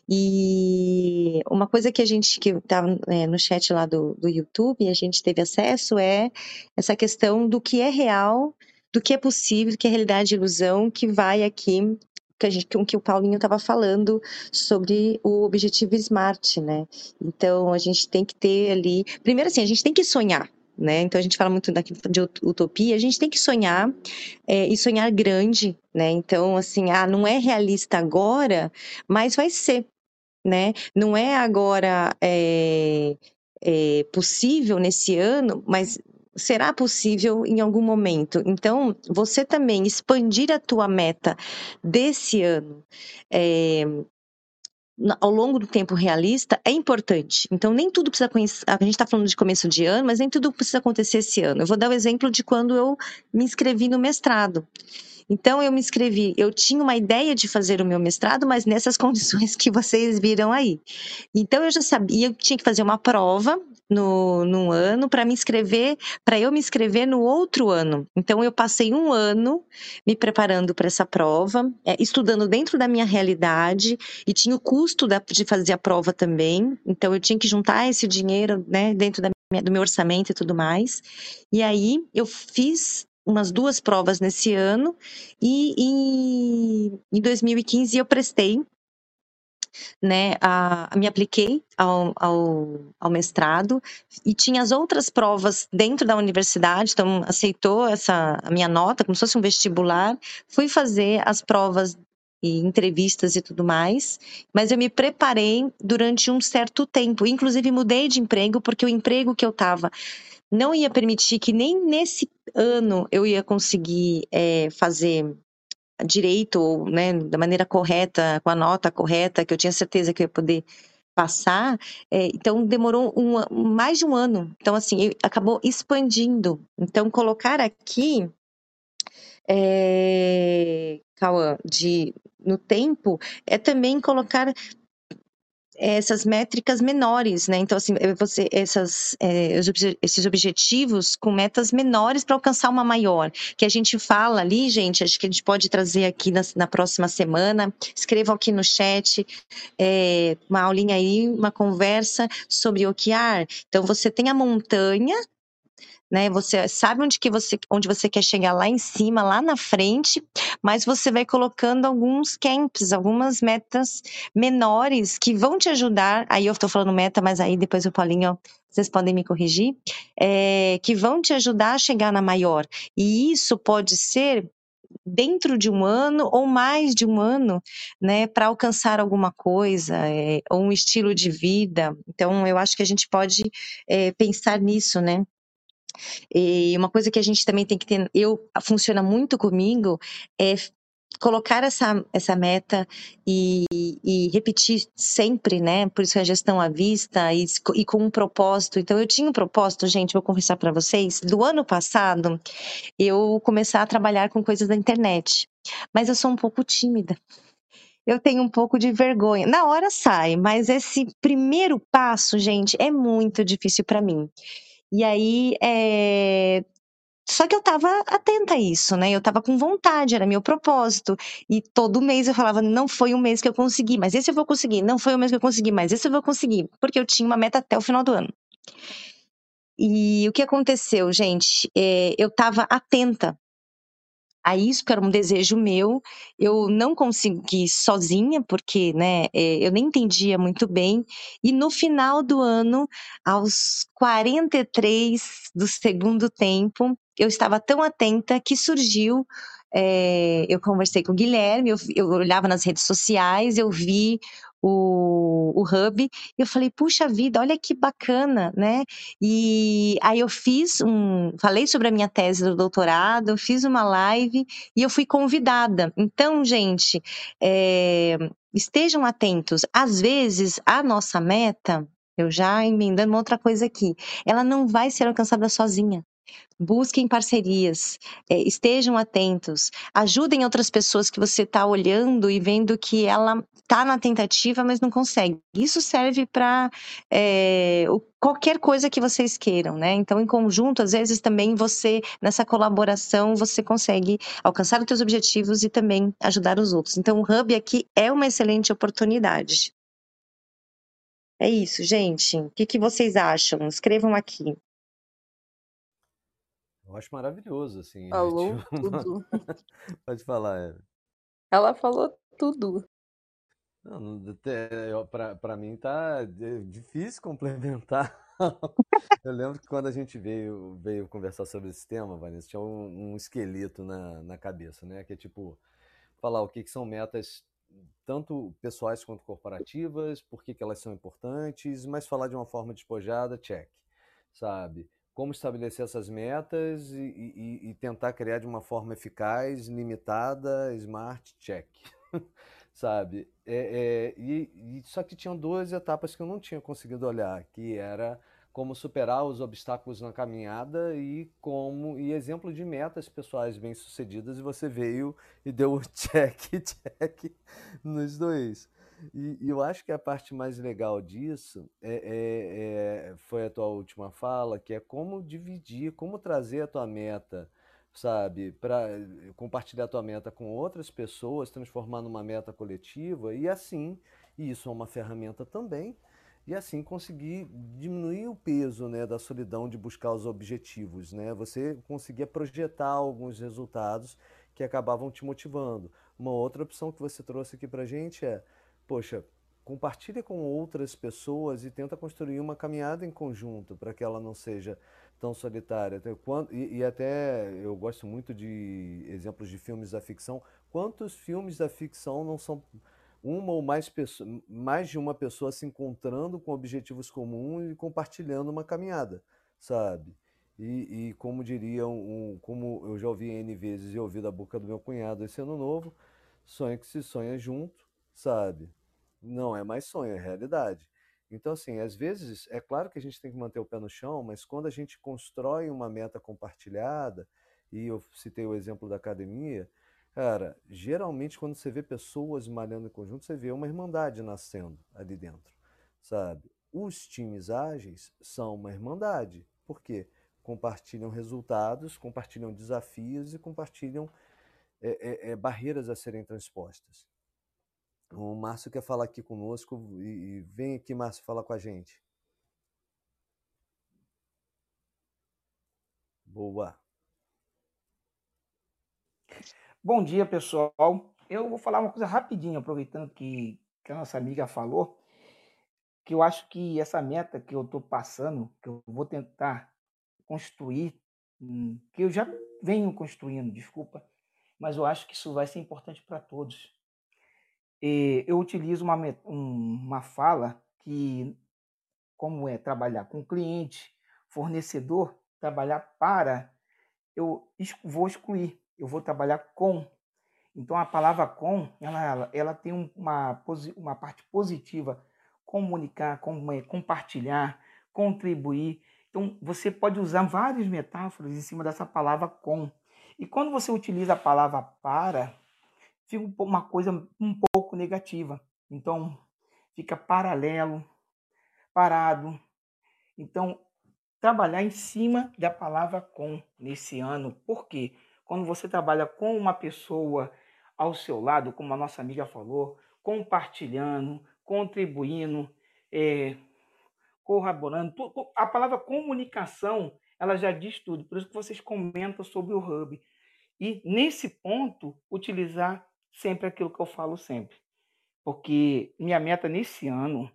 E uma coisa que a gente, que tá é, no chat lá do, do YouTube, a gente teve acesso é essa questão do que é real, do que é possível, que é realidade e ilusão, que vai aqui que a gente, com que o Paulinho estava falando sobre o objetivo SMART, né? Então a gente tem que ter ali, primeiro assim, a gente tem que sonhar, né? Então a gente fala muito daqui de utopia, a gente tem que sonhar é, e sonhar grande, né? Então assim, ah, não é realista agora, mas vai ser, né? Não é agora é, é, possível nesse ano, mas será possível em algum momento. Então, você também expandir a tua meta desse ano, é, ao longo do tempo realista é importante. Então, nem tudo precisa conhecer. A gente está falando de começo de ano, mas nem tudo precisa acontecer esse ano. Eu vou dar o exemplo de quando eu me inscrevi no mestrado. Então, eu me inscrevi, eu tinha uma ideia de fazer o meu mestrado, mas nessas condições que vocês viram aí. Então, eu já sabia, eu tinha que fazer uma prova no, no ano para me inscrever, para eu me inscrever no outro ano. Então, eu passei um ano me preparando para essa prova, é, estudando dentro da minha realidade e tinha o custo da, de fazer a prova também. Então, eu tinha que juntar esse dinheiro né, dentro da minha, do meu orçamento e tudo mais. E aí, eu fiz umas duas provas nesse ano e em, em 2015 eu prestei né, a, me apliquei ao, ao, ao, mestrado e tinha as outras provas dentro da universidade, então aceitou essa a minha nota como se fosse um vestibular, fui fazer as provas e entrevistas e tudo mais, mas eu me preparei durante um certo tempo, inclusive mudei de emprego porque o emprego que eu estava não ia permitir que nem nesse ano eu ia conseguir é, fazer direito, ou, né, da maneira correta, com a nota correta, que eu tinha certeza que eu ia poder passar, é, então demorou um, mais de um ano. Então, assim, acabou expandindo. Então, colocar aqui, é, Cauã, de, no tempo, é também colocar essas métricas menores, né? Então, assim, é você, essas, é, esses objetivos com metas menores para alcançar uma maior. Que a gente fala ali, gente, acho que a gente pode trazer aqui na, na próxima semana. Escrevam aqui no chat é, uma aulinha aí, uma conversa sobre OKR. Então, você tem a montanha, né? Você sabe onde que você onde você quer chegar lá em cima, lá na frente, mas você vai colocando alguns camps, algumas metas menores que vão te ajudar. Aí eu estou falando meta, mas aí depois o Paulinho vocês podem me corrigir, é, que vão te ajudar a chegar na maior. E isso pode ser dentro de um ano ou mais de um ano, né, para alcançar alguma coisa é, ou um estilo de vida. Então, eu acho que a gente pode é, pensar nisso, né? E uma coisa que a gente também tem que ter, eu funciona muito comigo, é colocar essa, essa meta e, e, repetir sempre, né? Por isso que a gestão à vista e, e, com um propósito. Então, eu tinha um propósito, gente, vou confessar para vocês. Do ano passado, eu começar a trabalhar com coisas da internet. Mas eu sou um pouco tímida. Eu tenho um pouco de vergonha. Na hora sai, mas esse primeiro passo, gente, é muito difícil para mim. E aí, é... Só que eu estava atenta a isso, né? Eu estava com vontade, era meu propósito. E todo mês eu falava, não foi um mês que eu consegui, mas esse eu vou conseguir. Não foi um mês que eu consegui, mas esse eu vou conseguir. Porque eu tinha uma meta até o final do ano. E o que aconteceu, gente? É, eu estava atenta a isso, que era um desejo meu. Eu não consegui sozinha, porque né, é, eu nem entendia muito bem. E no final do ano, aos 43 do segundo tempo, eu estava tão atenta que surgiu. É, eu conversei com o Guilherme, eu, eu olhava nas redes sociais, eu vi o, o Hub, e eu falei, puxa vida, olha que bacana, né? E aí eu fiz um, falei sobre a minha tese do doutorado, fiz uma live e eu fui convidada. Então, gente, é, estejam atentos. Às vezes, a nossa meta, eu já emendando uma outra coisa aqui, ela não vai ser alcançada sozinha busquem parcerias, é, estejam atentos, ajudem outras pessoas que você está olhando e vendo que ela está na tentativa, mas não consegue. Isso serve para é, qualquer coisa que vocês queiram, né? Então, em conjunto, às vezes também você, nessa colaboração, você consegue alcançar os seus objetivos e também ajudar os outros. Então, o Hub aqui é uma excelente oportunidade. É isso, gente. O que, que vocês acham? Escrevam aqui. Eu acho maravilhoso, assim. Falou tipo, tudo. Pode falar, é. Ela falou tudo. Para mim tá difícil complementar. Eu lembro que quando a gente veio, veio conversar sobre esse tema, Vanessa, tinha um, um esqueleto na, na cabeça, né? Que é tipo, falar o que, que são metas tanto pessoais quanto corporativas, por que, que elas são importantes, mas falar de uma forma despojada, check, sabe? Como estabelecer essas metas e, e, e, tentar criar de uma forma eficaz, limitada, smart, check. Sabe? É, é, e, e, só que tinham duas etapas que eu não tinha conseguido olhar, que era como superar os obstáculos na caminhada e como e exemplo de metas pessoais bem sucedidas e você veio e deu o check check nos dois e, e, eu acho que a parte mais legal disso é, é, é, foi a tua última fala, que é como dividir, como trazer a tua meta, sabe, para compartilhar a tua meta com outras pessoas, transformar numa meta coletiva e assim, e isso é uma ferramenta também, e assim conseguir diminuir o peso né, da solidão de buscar os objetivos. Né? Você conseguia projetar alguns resultados que acabavam te motivando. Uma outra opção que você trouxe aqui para gente é poxa, compartilha com outras pessoas e tenta construir uma caminhada em conjunto para que ela não seja tão solitária. E, e, até eu gosto muito de exemplos de filmes da ficção. Quantos filmes da ficção não são uma ou mais pessoas, mais de uma pessoa se encontrando com objetivos comuns e compartilhando uma caminhada, sabe? E, e como diria um, como eu já ouvi N vezes e ouvi da boca do meu cunhado esse ano novo, sonha que se sonha junto, sabe? Não é mais sonho, é realidade. Então, assim, às vezes, é claro que a gente tem que manter o pé no chão, mas quando a gente constrói uma meta compartilhada, e eu citei o exemplo da academia, cara, geralmente quando você vê pessoas malhando em conjunto, você vê uma irmandade nascendo ali dentro, sabe? Os times ágeis são uma irmandade. Por quê? Compartilham resultados, compartilham desafios e compartilham é, é, é, barreiras a serem transpostas. O Márcio quer falar aqui conosco e, vem aqui, Márcio, falar com a gente. Boa. Bom dia, pessoal. Eu vou falar uma coisa rapidinho, aproveitando que, que a nossa amiga falou, que eu acho que essa meta que eu estou passando, que eu vou tentar construir, hum, que eu já venho construindo, desculpa, mas eu acho que isso vai ser importante para todos eu utilizo uma, uma fala que, como é trabalhar com cliente, fornecedor, trabalhar para, eu vou excluir, eu vou trabalhar com. Então, a palavra com, ela, ela tem uma, uma parte positiva, comunicar, é, compartilhar, contribuir. Então, você pode usar várias metáforas em cima dessa palavra com. E quando você utiliza a palavra para, fica uma coisa um pouco negativa. Então, fica paralelo, parado. Então, trabalhar em cima da palavra com nesse ano. Por quê? Quando você trabalha com uma pessoa ao seu lado, como a nossa amiga falou, compartilhando, contribuindo, é, corroborando, a palavra comunicação, ela já diz tudo. Por isso que vocês comentam sobre o Hub. E, nesse ponto, utilizar sempre aquilo que eu falo sempre. Porque minha meta nesse ano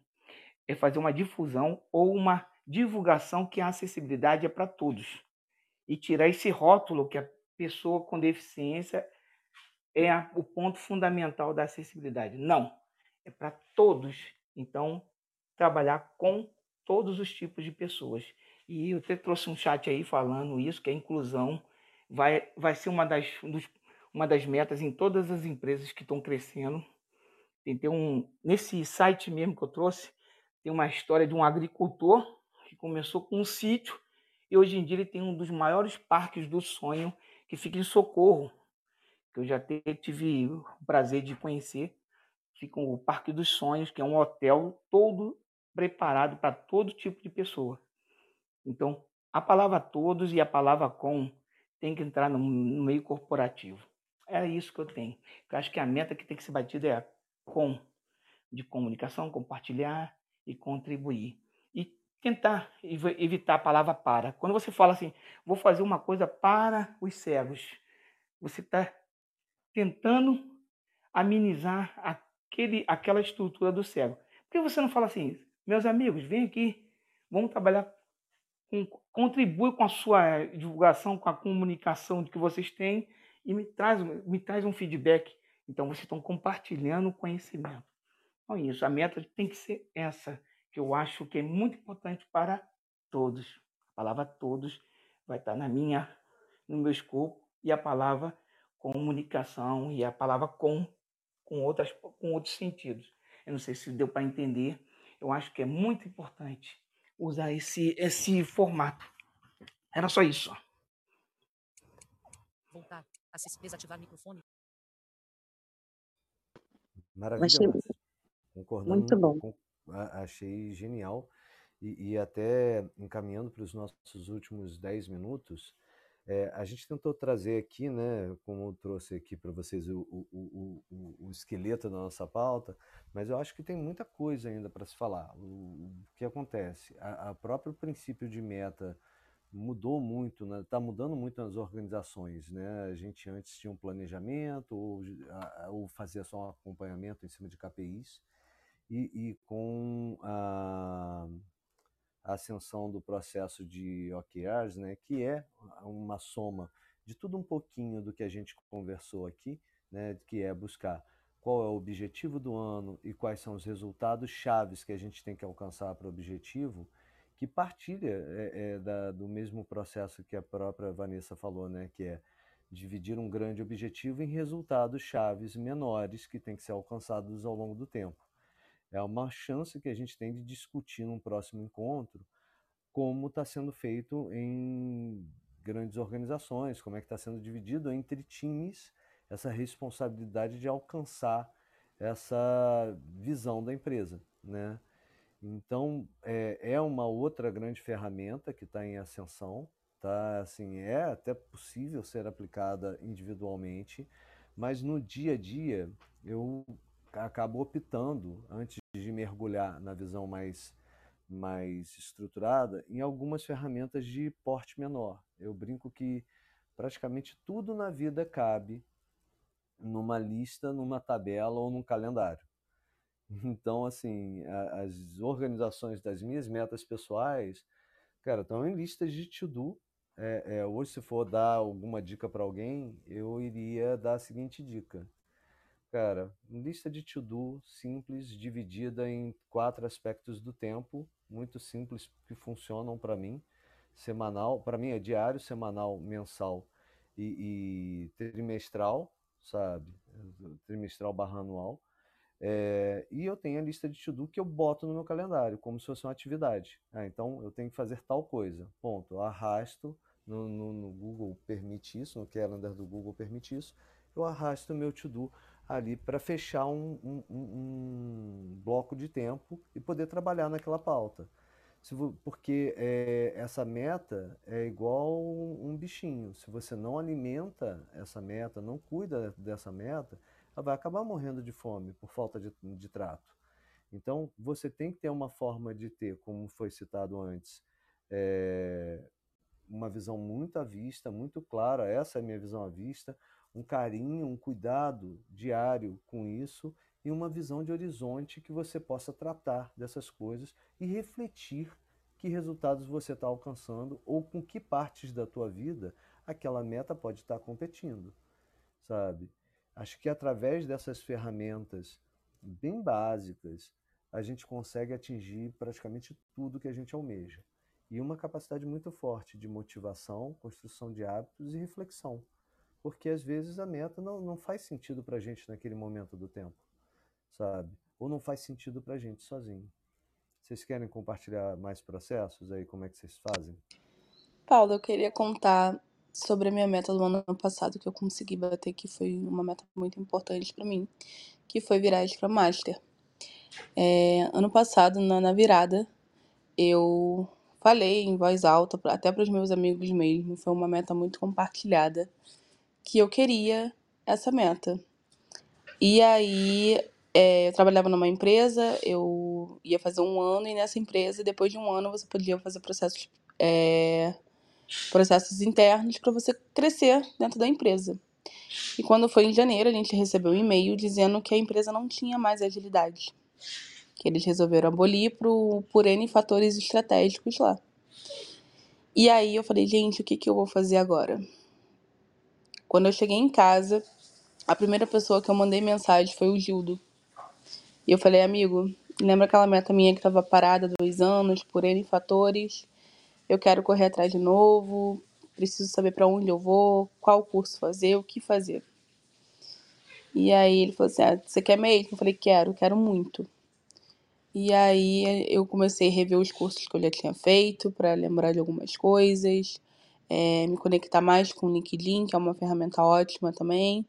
é fazer uma difusão ou uma divulgação que a acessibilidade é para todos. E tirar esse rótulo que a pessoa com deficiência é o ponto fundamental da acessibilidade. Não, é para todos. Então, trabalhar com todos os tipos de pessoas. E eu até trouxe um chat aí falando isso, que a inclusão vai, vai ser uma das, uma das metas em todas as empresas que estão crescendo. Tem, tem um, nesse site mesmo que eu trouxe, tem uma história de um agricultor que começou com um sítio e hoje em dia ele tem um dos maiores parques do sonho que fica em Socorro, que eu já tive o prazer de conhecer. Fica o Parque dos Sonhos, que é um hotel todo preparado para todo tipo de pessoa. Então, a palavra todos e a palavra com tem que entrar no, meio corporativo. É isso que eu tenho. Eu acho que a meta que tem que ser batida é com, de comunicação, compartilhar e contribuir. E tentar evitar a palavra para. Quando você fala assim, vou fazer uma coisa para os cegos, você está tentando amenizar aquele, aquela estrutura do cego. Por que você não fala assim, meus amigos, vem aqui, vamos trabalhar, com, contribui com a sua divulgação, com a comunicação que vocês têm e me traz, me traz um feedback. Então, vocês estão compartilhando o conhecimento. Então, isso, a meta tem que ser essa, que eu acho que é muito importante para todos. A palavra todos vai estar na minha, no meu escopo, e a palavra comunicação e a palavra com com outras com outros sentidos. Eu não sei se deu para entender. Eu acho que é muito importante usar esse esse formato. Era só isso. Voltar. Desativar microfone. Maravilha. Achei Concordando, muito bom. Com, achei genial. E, e até encaminhando para os nossos últimos 10 minutos, é, a gente tentou trazer aqui, né, como eu trouxe aqui para vocês o, o, o, o, esqueleto da nossa pauta, mas eu acho que tem muita coisa ainda para se falar. O, que acontece? A, a próprio princípio de meta mudou muito, está né, tá mudando muito nas organizações. Né? A gente antes tinha um planejamento ou, ou fazia só um acompanhamento em cima de KPIs, e, e com a a ascensão do processo de OKRs, né, que é uma soma de tudo um pouquinho do que a gente conversou aqui, né, que é buscar qual é o objetivo do ano e quais são os resultados chaves que a gente tem que alcançar para o objetivo, que partilha é, é, da, do mesmo processo que a própria Vanessa falou, né, que é dividir um grande objetivo em resultados chaves menores que têm que ser alcançados ao longo do tempo é uma chance que a gente tem de discutir num próximo encontro como está sendo feito em grandes organizações, como é que está sendo dividido entre times essa responsabilidade de alcançar essa visão da empresa, né? Então é, é uma outra grande ferramenta que está em ascensão, tá? Assim é até possível ser aplicada individualmente, mas no dia a dia eu acabo optando antes de mergulhar na visão mais, mais estruturada em algumas ferramentas de porte menor. Eu brinco que praticamente tudo na vida cabe numa lista, numa tabela ou num calendário. Então, assim, a, as organizações das minhas metas pessoais, cara, estão em listas de to-do. É, é, hoje, se for dar alguma dica para alguém, eu iria dar a seguinte dica: Cara, lista de to-do simples, dividida em quatro aspectos do tempo, muito simples que funcionam para mim. Semanal, para mim é diário, semanal, mensal e, e trimestral, sabe? Trimestral barra anual. É, e eu tenho a lista de to-do que eu boto no meu calendário, como se fosse uma atividade. Ah, então eu tenho que fazer tal coisa. Ponto. Eu arrasto, no, no, no Google permite isso, no calendar do Google permite isso. Eu arrasto o meu to-do ali para fechar um, um, um, bloco de tempo e poder trabalhar naquela pauta. Porque é, essa meta é igual um bichinho. Se você não alimenta essa meta, não cuida dessa meta, ela vai acabar morrendo de fome por falta de, de trato. Então, você tem que ter uma forma de ter, como foi citado antes, é, uma visão muito à vista, muito clara, essa é a minha visão à vista, um carinho, um cuidado diário com isso e uma visão de horizonte que você possa tratar dessas coisas e refletir que resultados você está alcançando ou com que partes da tua vida aquela meta pode estar competindo, sabe? Acho que através dessas ferramentas bem básicas, a gente consegue atingir praticamente tudo que a gente almeja. E uma capacidade muito forte de motivação, construção de hábitos e reflexão. Porque às vezes a meta não, não faz sentido para a gente naquele momento do tempo, sabe? Ou não faz sentido para a gente sozinho. Vocês querem compartilhar mais processos aí? Como é que vocês fazem? Paulo, eu queria contar sobre a minha meta do ano passado que eu consegui bater, que foi uma meta muito importante para mim, que foi virar para Master. É, ano passado, na, na virada, eu falei em voz alta, até para os meus amigos mesmo, foi uma meta muito compartilhada, que eu queria essa meta. E aí, é, eu trabalhava numa empresa, eu ia fazer um ano, e nessa empresa, depois de um ano, você podia fazer processos, é, processos internos para você crescer dentro da empresa. E quando foi em janeiro, a gente recebeu um e-mail dizendo que a empresa não tinha mais agilidade. Que eles resolveram abolir pro, por N fatores estratégicos lá. E aí eu falei, gente, o que, que eu vou fazer agora? Quando eu cheguei em casa, a primeira pessoa que eu mandei mensagem foi o Gildo. E eu falei, amigo, lembra aquela meta minha que estava parada dois anos por N fatores? Eu quero correr atrás de novo, preciso saber para onde eu vou, qual curso fazer, o que fazer. E aí ele falou assim: ah, você quer mesmo? Eu falei: quero, quero muito. E aí eu comecei a rever os cursos que eu já tinha feito para lembrar de algumas coisas, é, me conectar mais com o LinkedIn, que é uma ferramenta ótima também.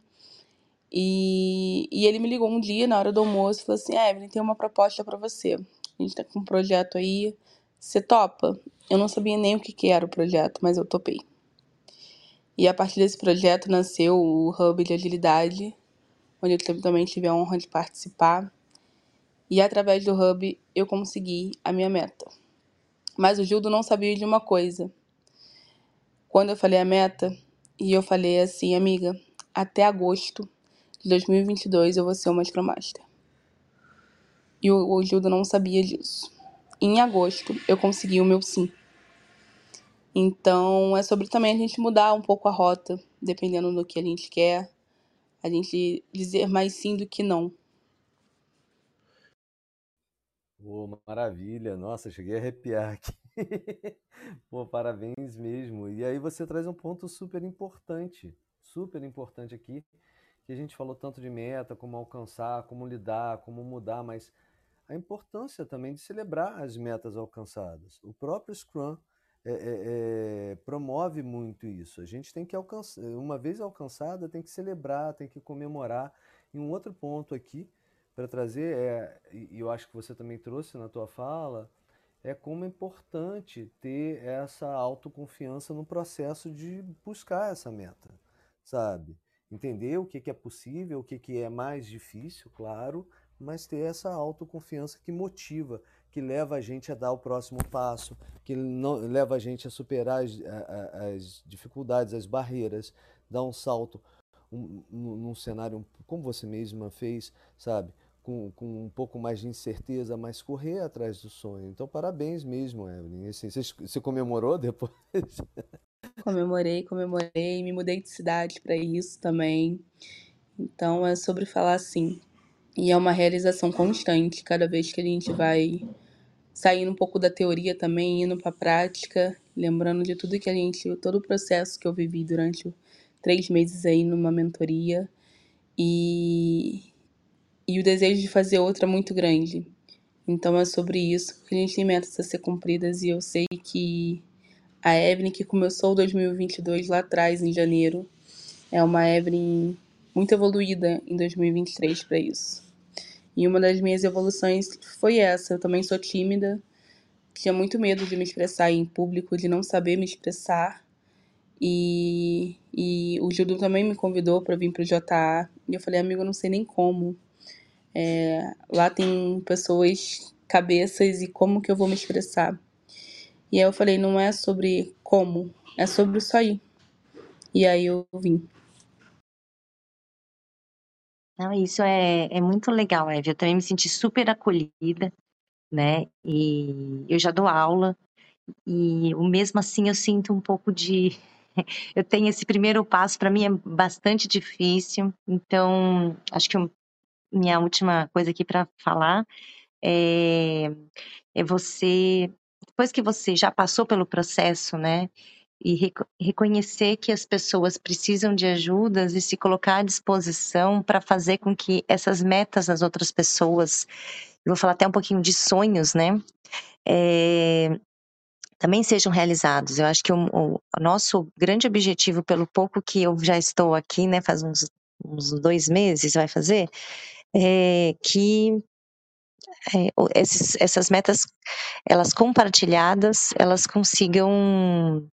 E, e ele me ligou um dia na hora do almoço e falou assim: Evelyn, tem uma proposta para você. A gente tá com um projeto aí, você topa? Eu não sabia nem o que, que era o projeto, mas eu topei. E a partir desse projeto nasceu o Hub de Agilidade, onde eu também tive a honra de participar. E através do Hub eu consegui a minha meta. Mas o Gildo não sabia de uma coisa. Quando eu falei a meta, e eu falei assim, amiga, até agosto de 2022 eu vou ser uma Scrum Master. E o, o Gildo não sabia disso. Em agosto eu consegui o meu sim. Então, é sobre também a gente mudar um pouco a rota, dependendo do que a gente quer. A gente dizer mais sim do que não. Pô, maravilha. Nossa, cheguei a arrepiar aqui. Pô, parabéns mesmo. E aí você traz um ponto super importante, super importante aqui, que a gente falou tanto de meta, como alcançar, como lidar, como mudar, mas a importância também de celebrar as metas alcançadas. O próprio Scrum é, é, é, promove muito isso. A gente tem que alcançar, uma vez alcançada, tem que celebrar, tem que comemorar. E um outro ponto aqui para trazer, é, e eu acho que você também trouxe na tua fala, é como é importante ter essa autoconfiança no processo de buscar essa meta, sabe? Entender o que, que é possível, o que, que é mais difícil, claro, mas ter essa autoconfiança que motiva, que leva a gente a dar o próximo passo, que não, leva a gente a superar as, as dificuldades, as barreiras, dar um salto um, num cenário como você mesma fez, sabe? Com, com um pouco mais de incerteza, mas correr atrás do sonho. Então, parabéns mesmo, Evelyn. Assim, você, você comemorou depois? Comemorei, comemorei, me mudei de cidade para isso também. Então, é sobre falar assim. E é uma realização constante, cada vez que a gente vai saindo um pouco da teoria também, indo para a prática, lembrando de tudo que a gente, todo o processo que eu vivi durante três meses aí numa mentoria e, e o desejo de fazer outra muito grande. Então é sobre isso, porque a gente tem metas a ser cumpridas e eu sei que a Evelyn que começou 2022 lá atrás, em janeiro, é uma Evelyn muito evoluída em 2023 para isso. E uma das minhas evoluções foi essa. Eu também sou tímida, tinha muito medo de me expressar em público, de não saber me expressar. E, e o Judo também me convidou para vir para o JA. E eu falei, amigo, eu não sei nem como. É, lá tem pessoas, cabeças, e como que eu vou me expressar? E aí eu falei, não é sobre como, é sobre só ir. E aí eu vim. Não, isso é, é muito legal, Eve. Eu também me senti super acolhida, né? E eu já dou aula, e o mesmo assim eu sinto um pouco de. Eu tenho esse primeiro passo, para mim é bastante difícil, então acho que eu, minha última coisa aqui para falar é, é você, depois que você já passou pelo processo, né? E rec reconhecer que as pessoas precisam de ajudas e se colocar à disposição para fazer com que essas metas das outras pessoas, vou falar até um pouquinho de sonhos, né? É, também sejam realizados. Eu acho que o, o, o, nosso grande objetivo, pelo pouco que eu já estou aqui, né, faz uns, uns dois meses, vai fazer, é que é, esses, essas metas, elas compartilhadas, elas consigam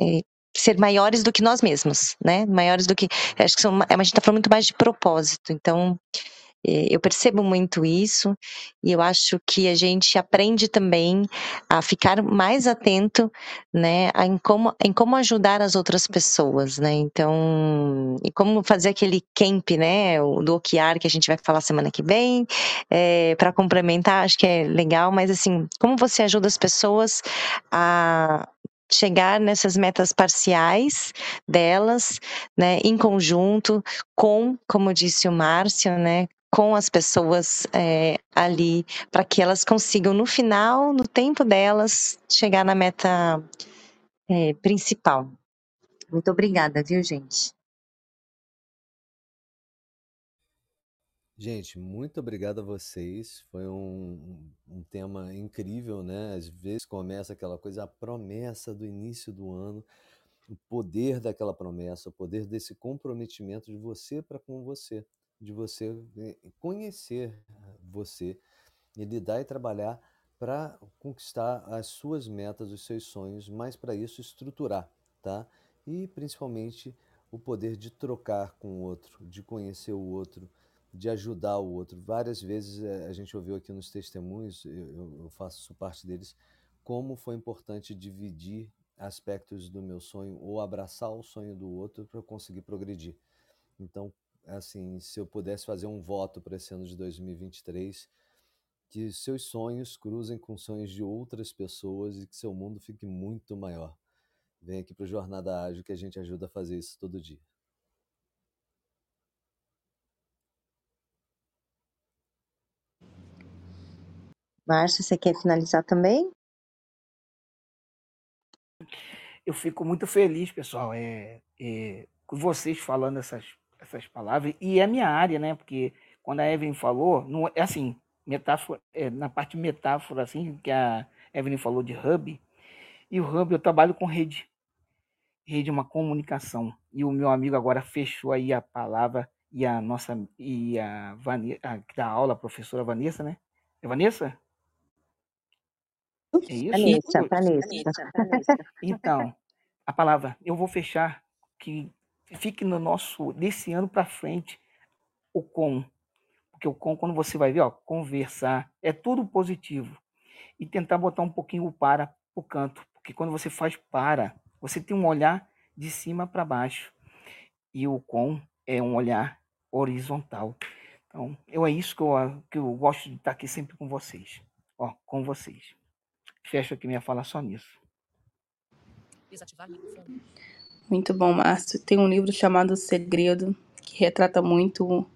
é, ser maiores do que nós mesmos, né? Maiores do que. Acho que são, a gente está falando muito mais de propósito. Então, eu percebo muito isso e eu acho que a gente aprende também a ficar mais atento, né, em como, em como ajudar as outras pessoas, né? Então, e como fazer aquele camp, né, o do Okiar que a gente vai falar semana que vem, é, para complementar, acho que é legal, mas assim, como você ajuda as pessoas a chegar nessas metas parciais delas, né, em conjunto com, como disse o Márcio, né, com as pessoas é, ali, para que elas consigam, no final, no tempo delas, chegar na meta é, principal. Muito obrigada, viu, gente? Gente, muito obrigado a vocês. Foi um, um, tema incrível, né? Às vezes começa aquela coisa, a promessa do início do ano, o poder daquela promessa, o poder desse comprometimento de você para com você, de você eh, conhecer você e lidar e trabalhar para conquistar as suas metas, os seus sonhos, mas para isso estruturar, tá? E principalmente o poder de trocar com o outro, de conhecer o outro de ajudar o outro. Várias vezes eh, a gente ouviu aqui nos testemunhos, eu, eu faço parte deles, como foi importante dividir aspectos do meu sonho ou abraçar o sonho do outro para eu conseguir progredir. Então, assim, se eu pudesse fazer um voto para esse ano de 2023, que seus sonhos cruzem com sonhos de outras pessoas e que seu mundo fique muito maior. Vem aqui para o Jornada Ágil que a gente ajuda a fazer isso todo dia. Márcia, você quer finalizar também? Eu fico muito feliz, pessoal, é, é, com vocês falando essas, essas palavras. E é minha área, né? Porque quando a Evelyn falou, é assim, metáfora, é, na parte metáfora, assim, que a Evelyn falou de hub, e o hub eu trabalho com rede. Rede é uma comunicação. E o meu amigo agora fechou aí a palavra e a nossa e a Vanessa, a, da aula, a professora Vanessa, né? É Vanessa? É isso? Vanessa, Vanessa. Então, a palavra, eu vou fechar que fique no nosso, desse ano para frente, o com. Porque o com, quando você vai ver, ó, conversar, é tudo positivo. E tentar botar um pouquinho o para o canto. Porque quando você faz para, você tem um olhar de cima para baixo. E o com é um olhar horizontal. Então, eu, é isso que eu, que eu gosto de estar aqui sempre com vocês. Ó, com vocês. Fecho aqui minha fala só nisso. Muito bom, Márcio. Tem um livro chamado Segredo, que retrata muito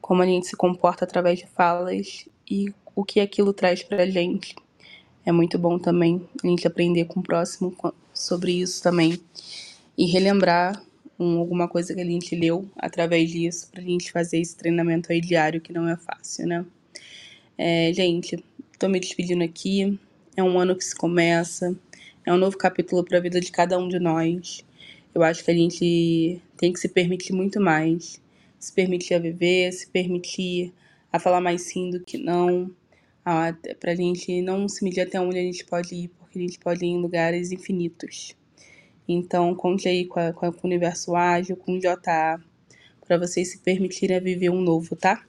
como a gente se comporta através de falas e o que aquilo traz pra gente. É muito bom também a gente aprender com o próximo sobre isso também e relembrar um, alguma coisa que a gente leu através disso pra gente fazer esse treinamento aí diário que não é fácil, né? É, gente, tô me despedindo aqui. É um ano que se começa, é um novo capítulo para a vida de cada um de nós. Eu acho que a gente tem que se permitir muito mais. Se permitir a viver, se permitir a falar mais sim do que não. Para a gente não se medir até onde a gente pode ir, porque a gente pode ir em lugares infinitos. Então, conte aí com, a, com, o Universo Ágil, com o JA, para vocês se permitirem a viver um novo, tá?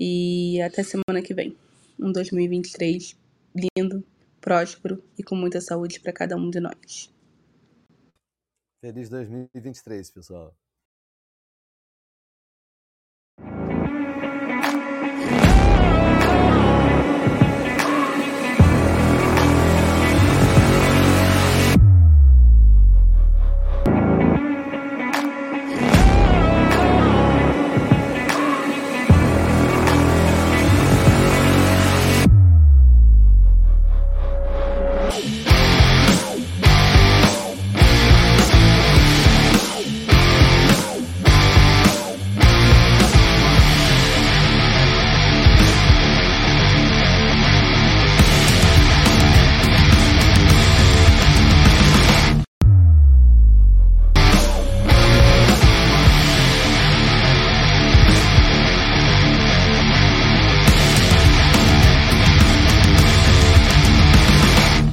E até semana que vem. Um 2023 lindo, próspero e com muita saúde para cada um de nós. Feliz 2023, pessoal.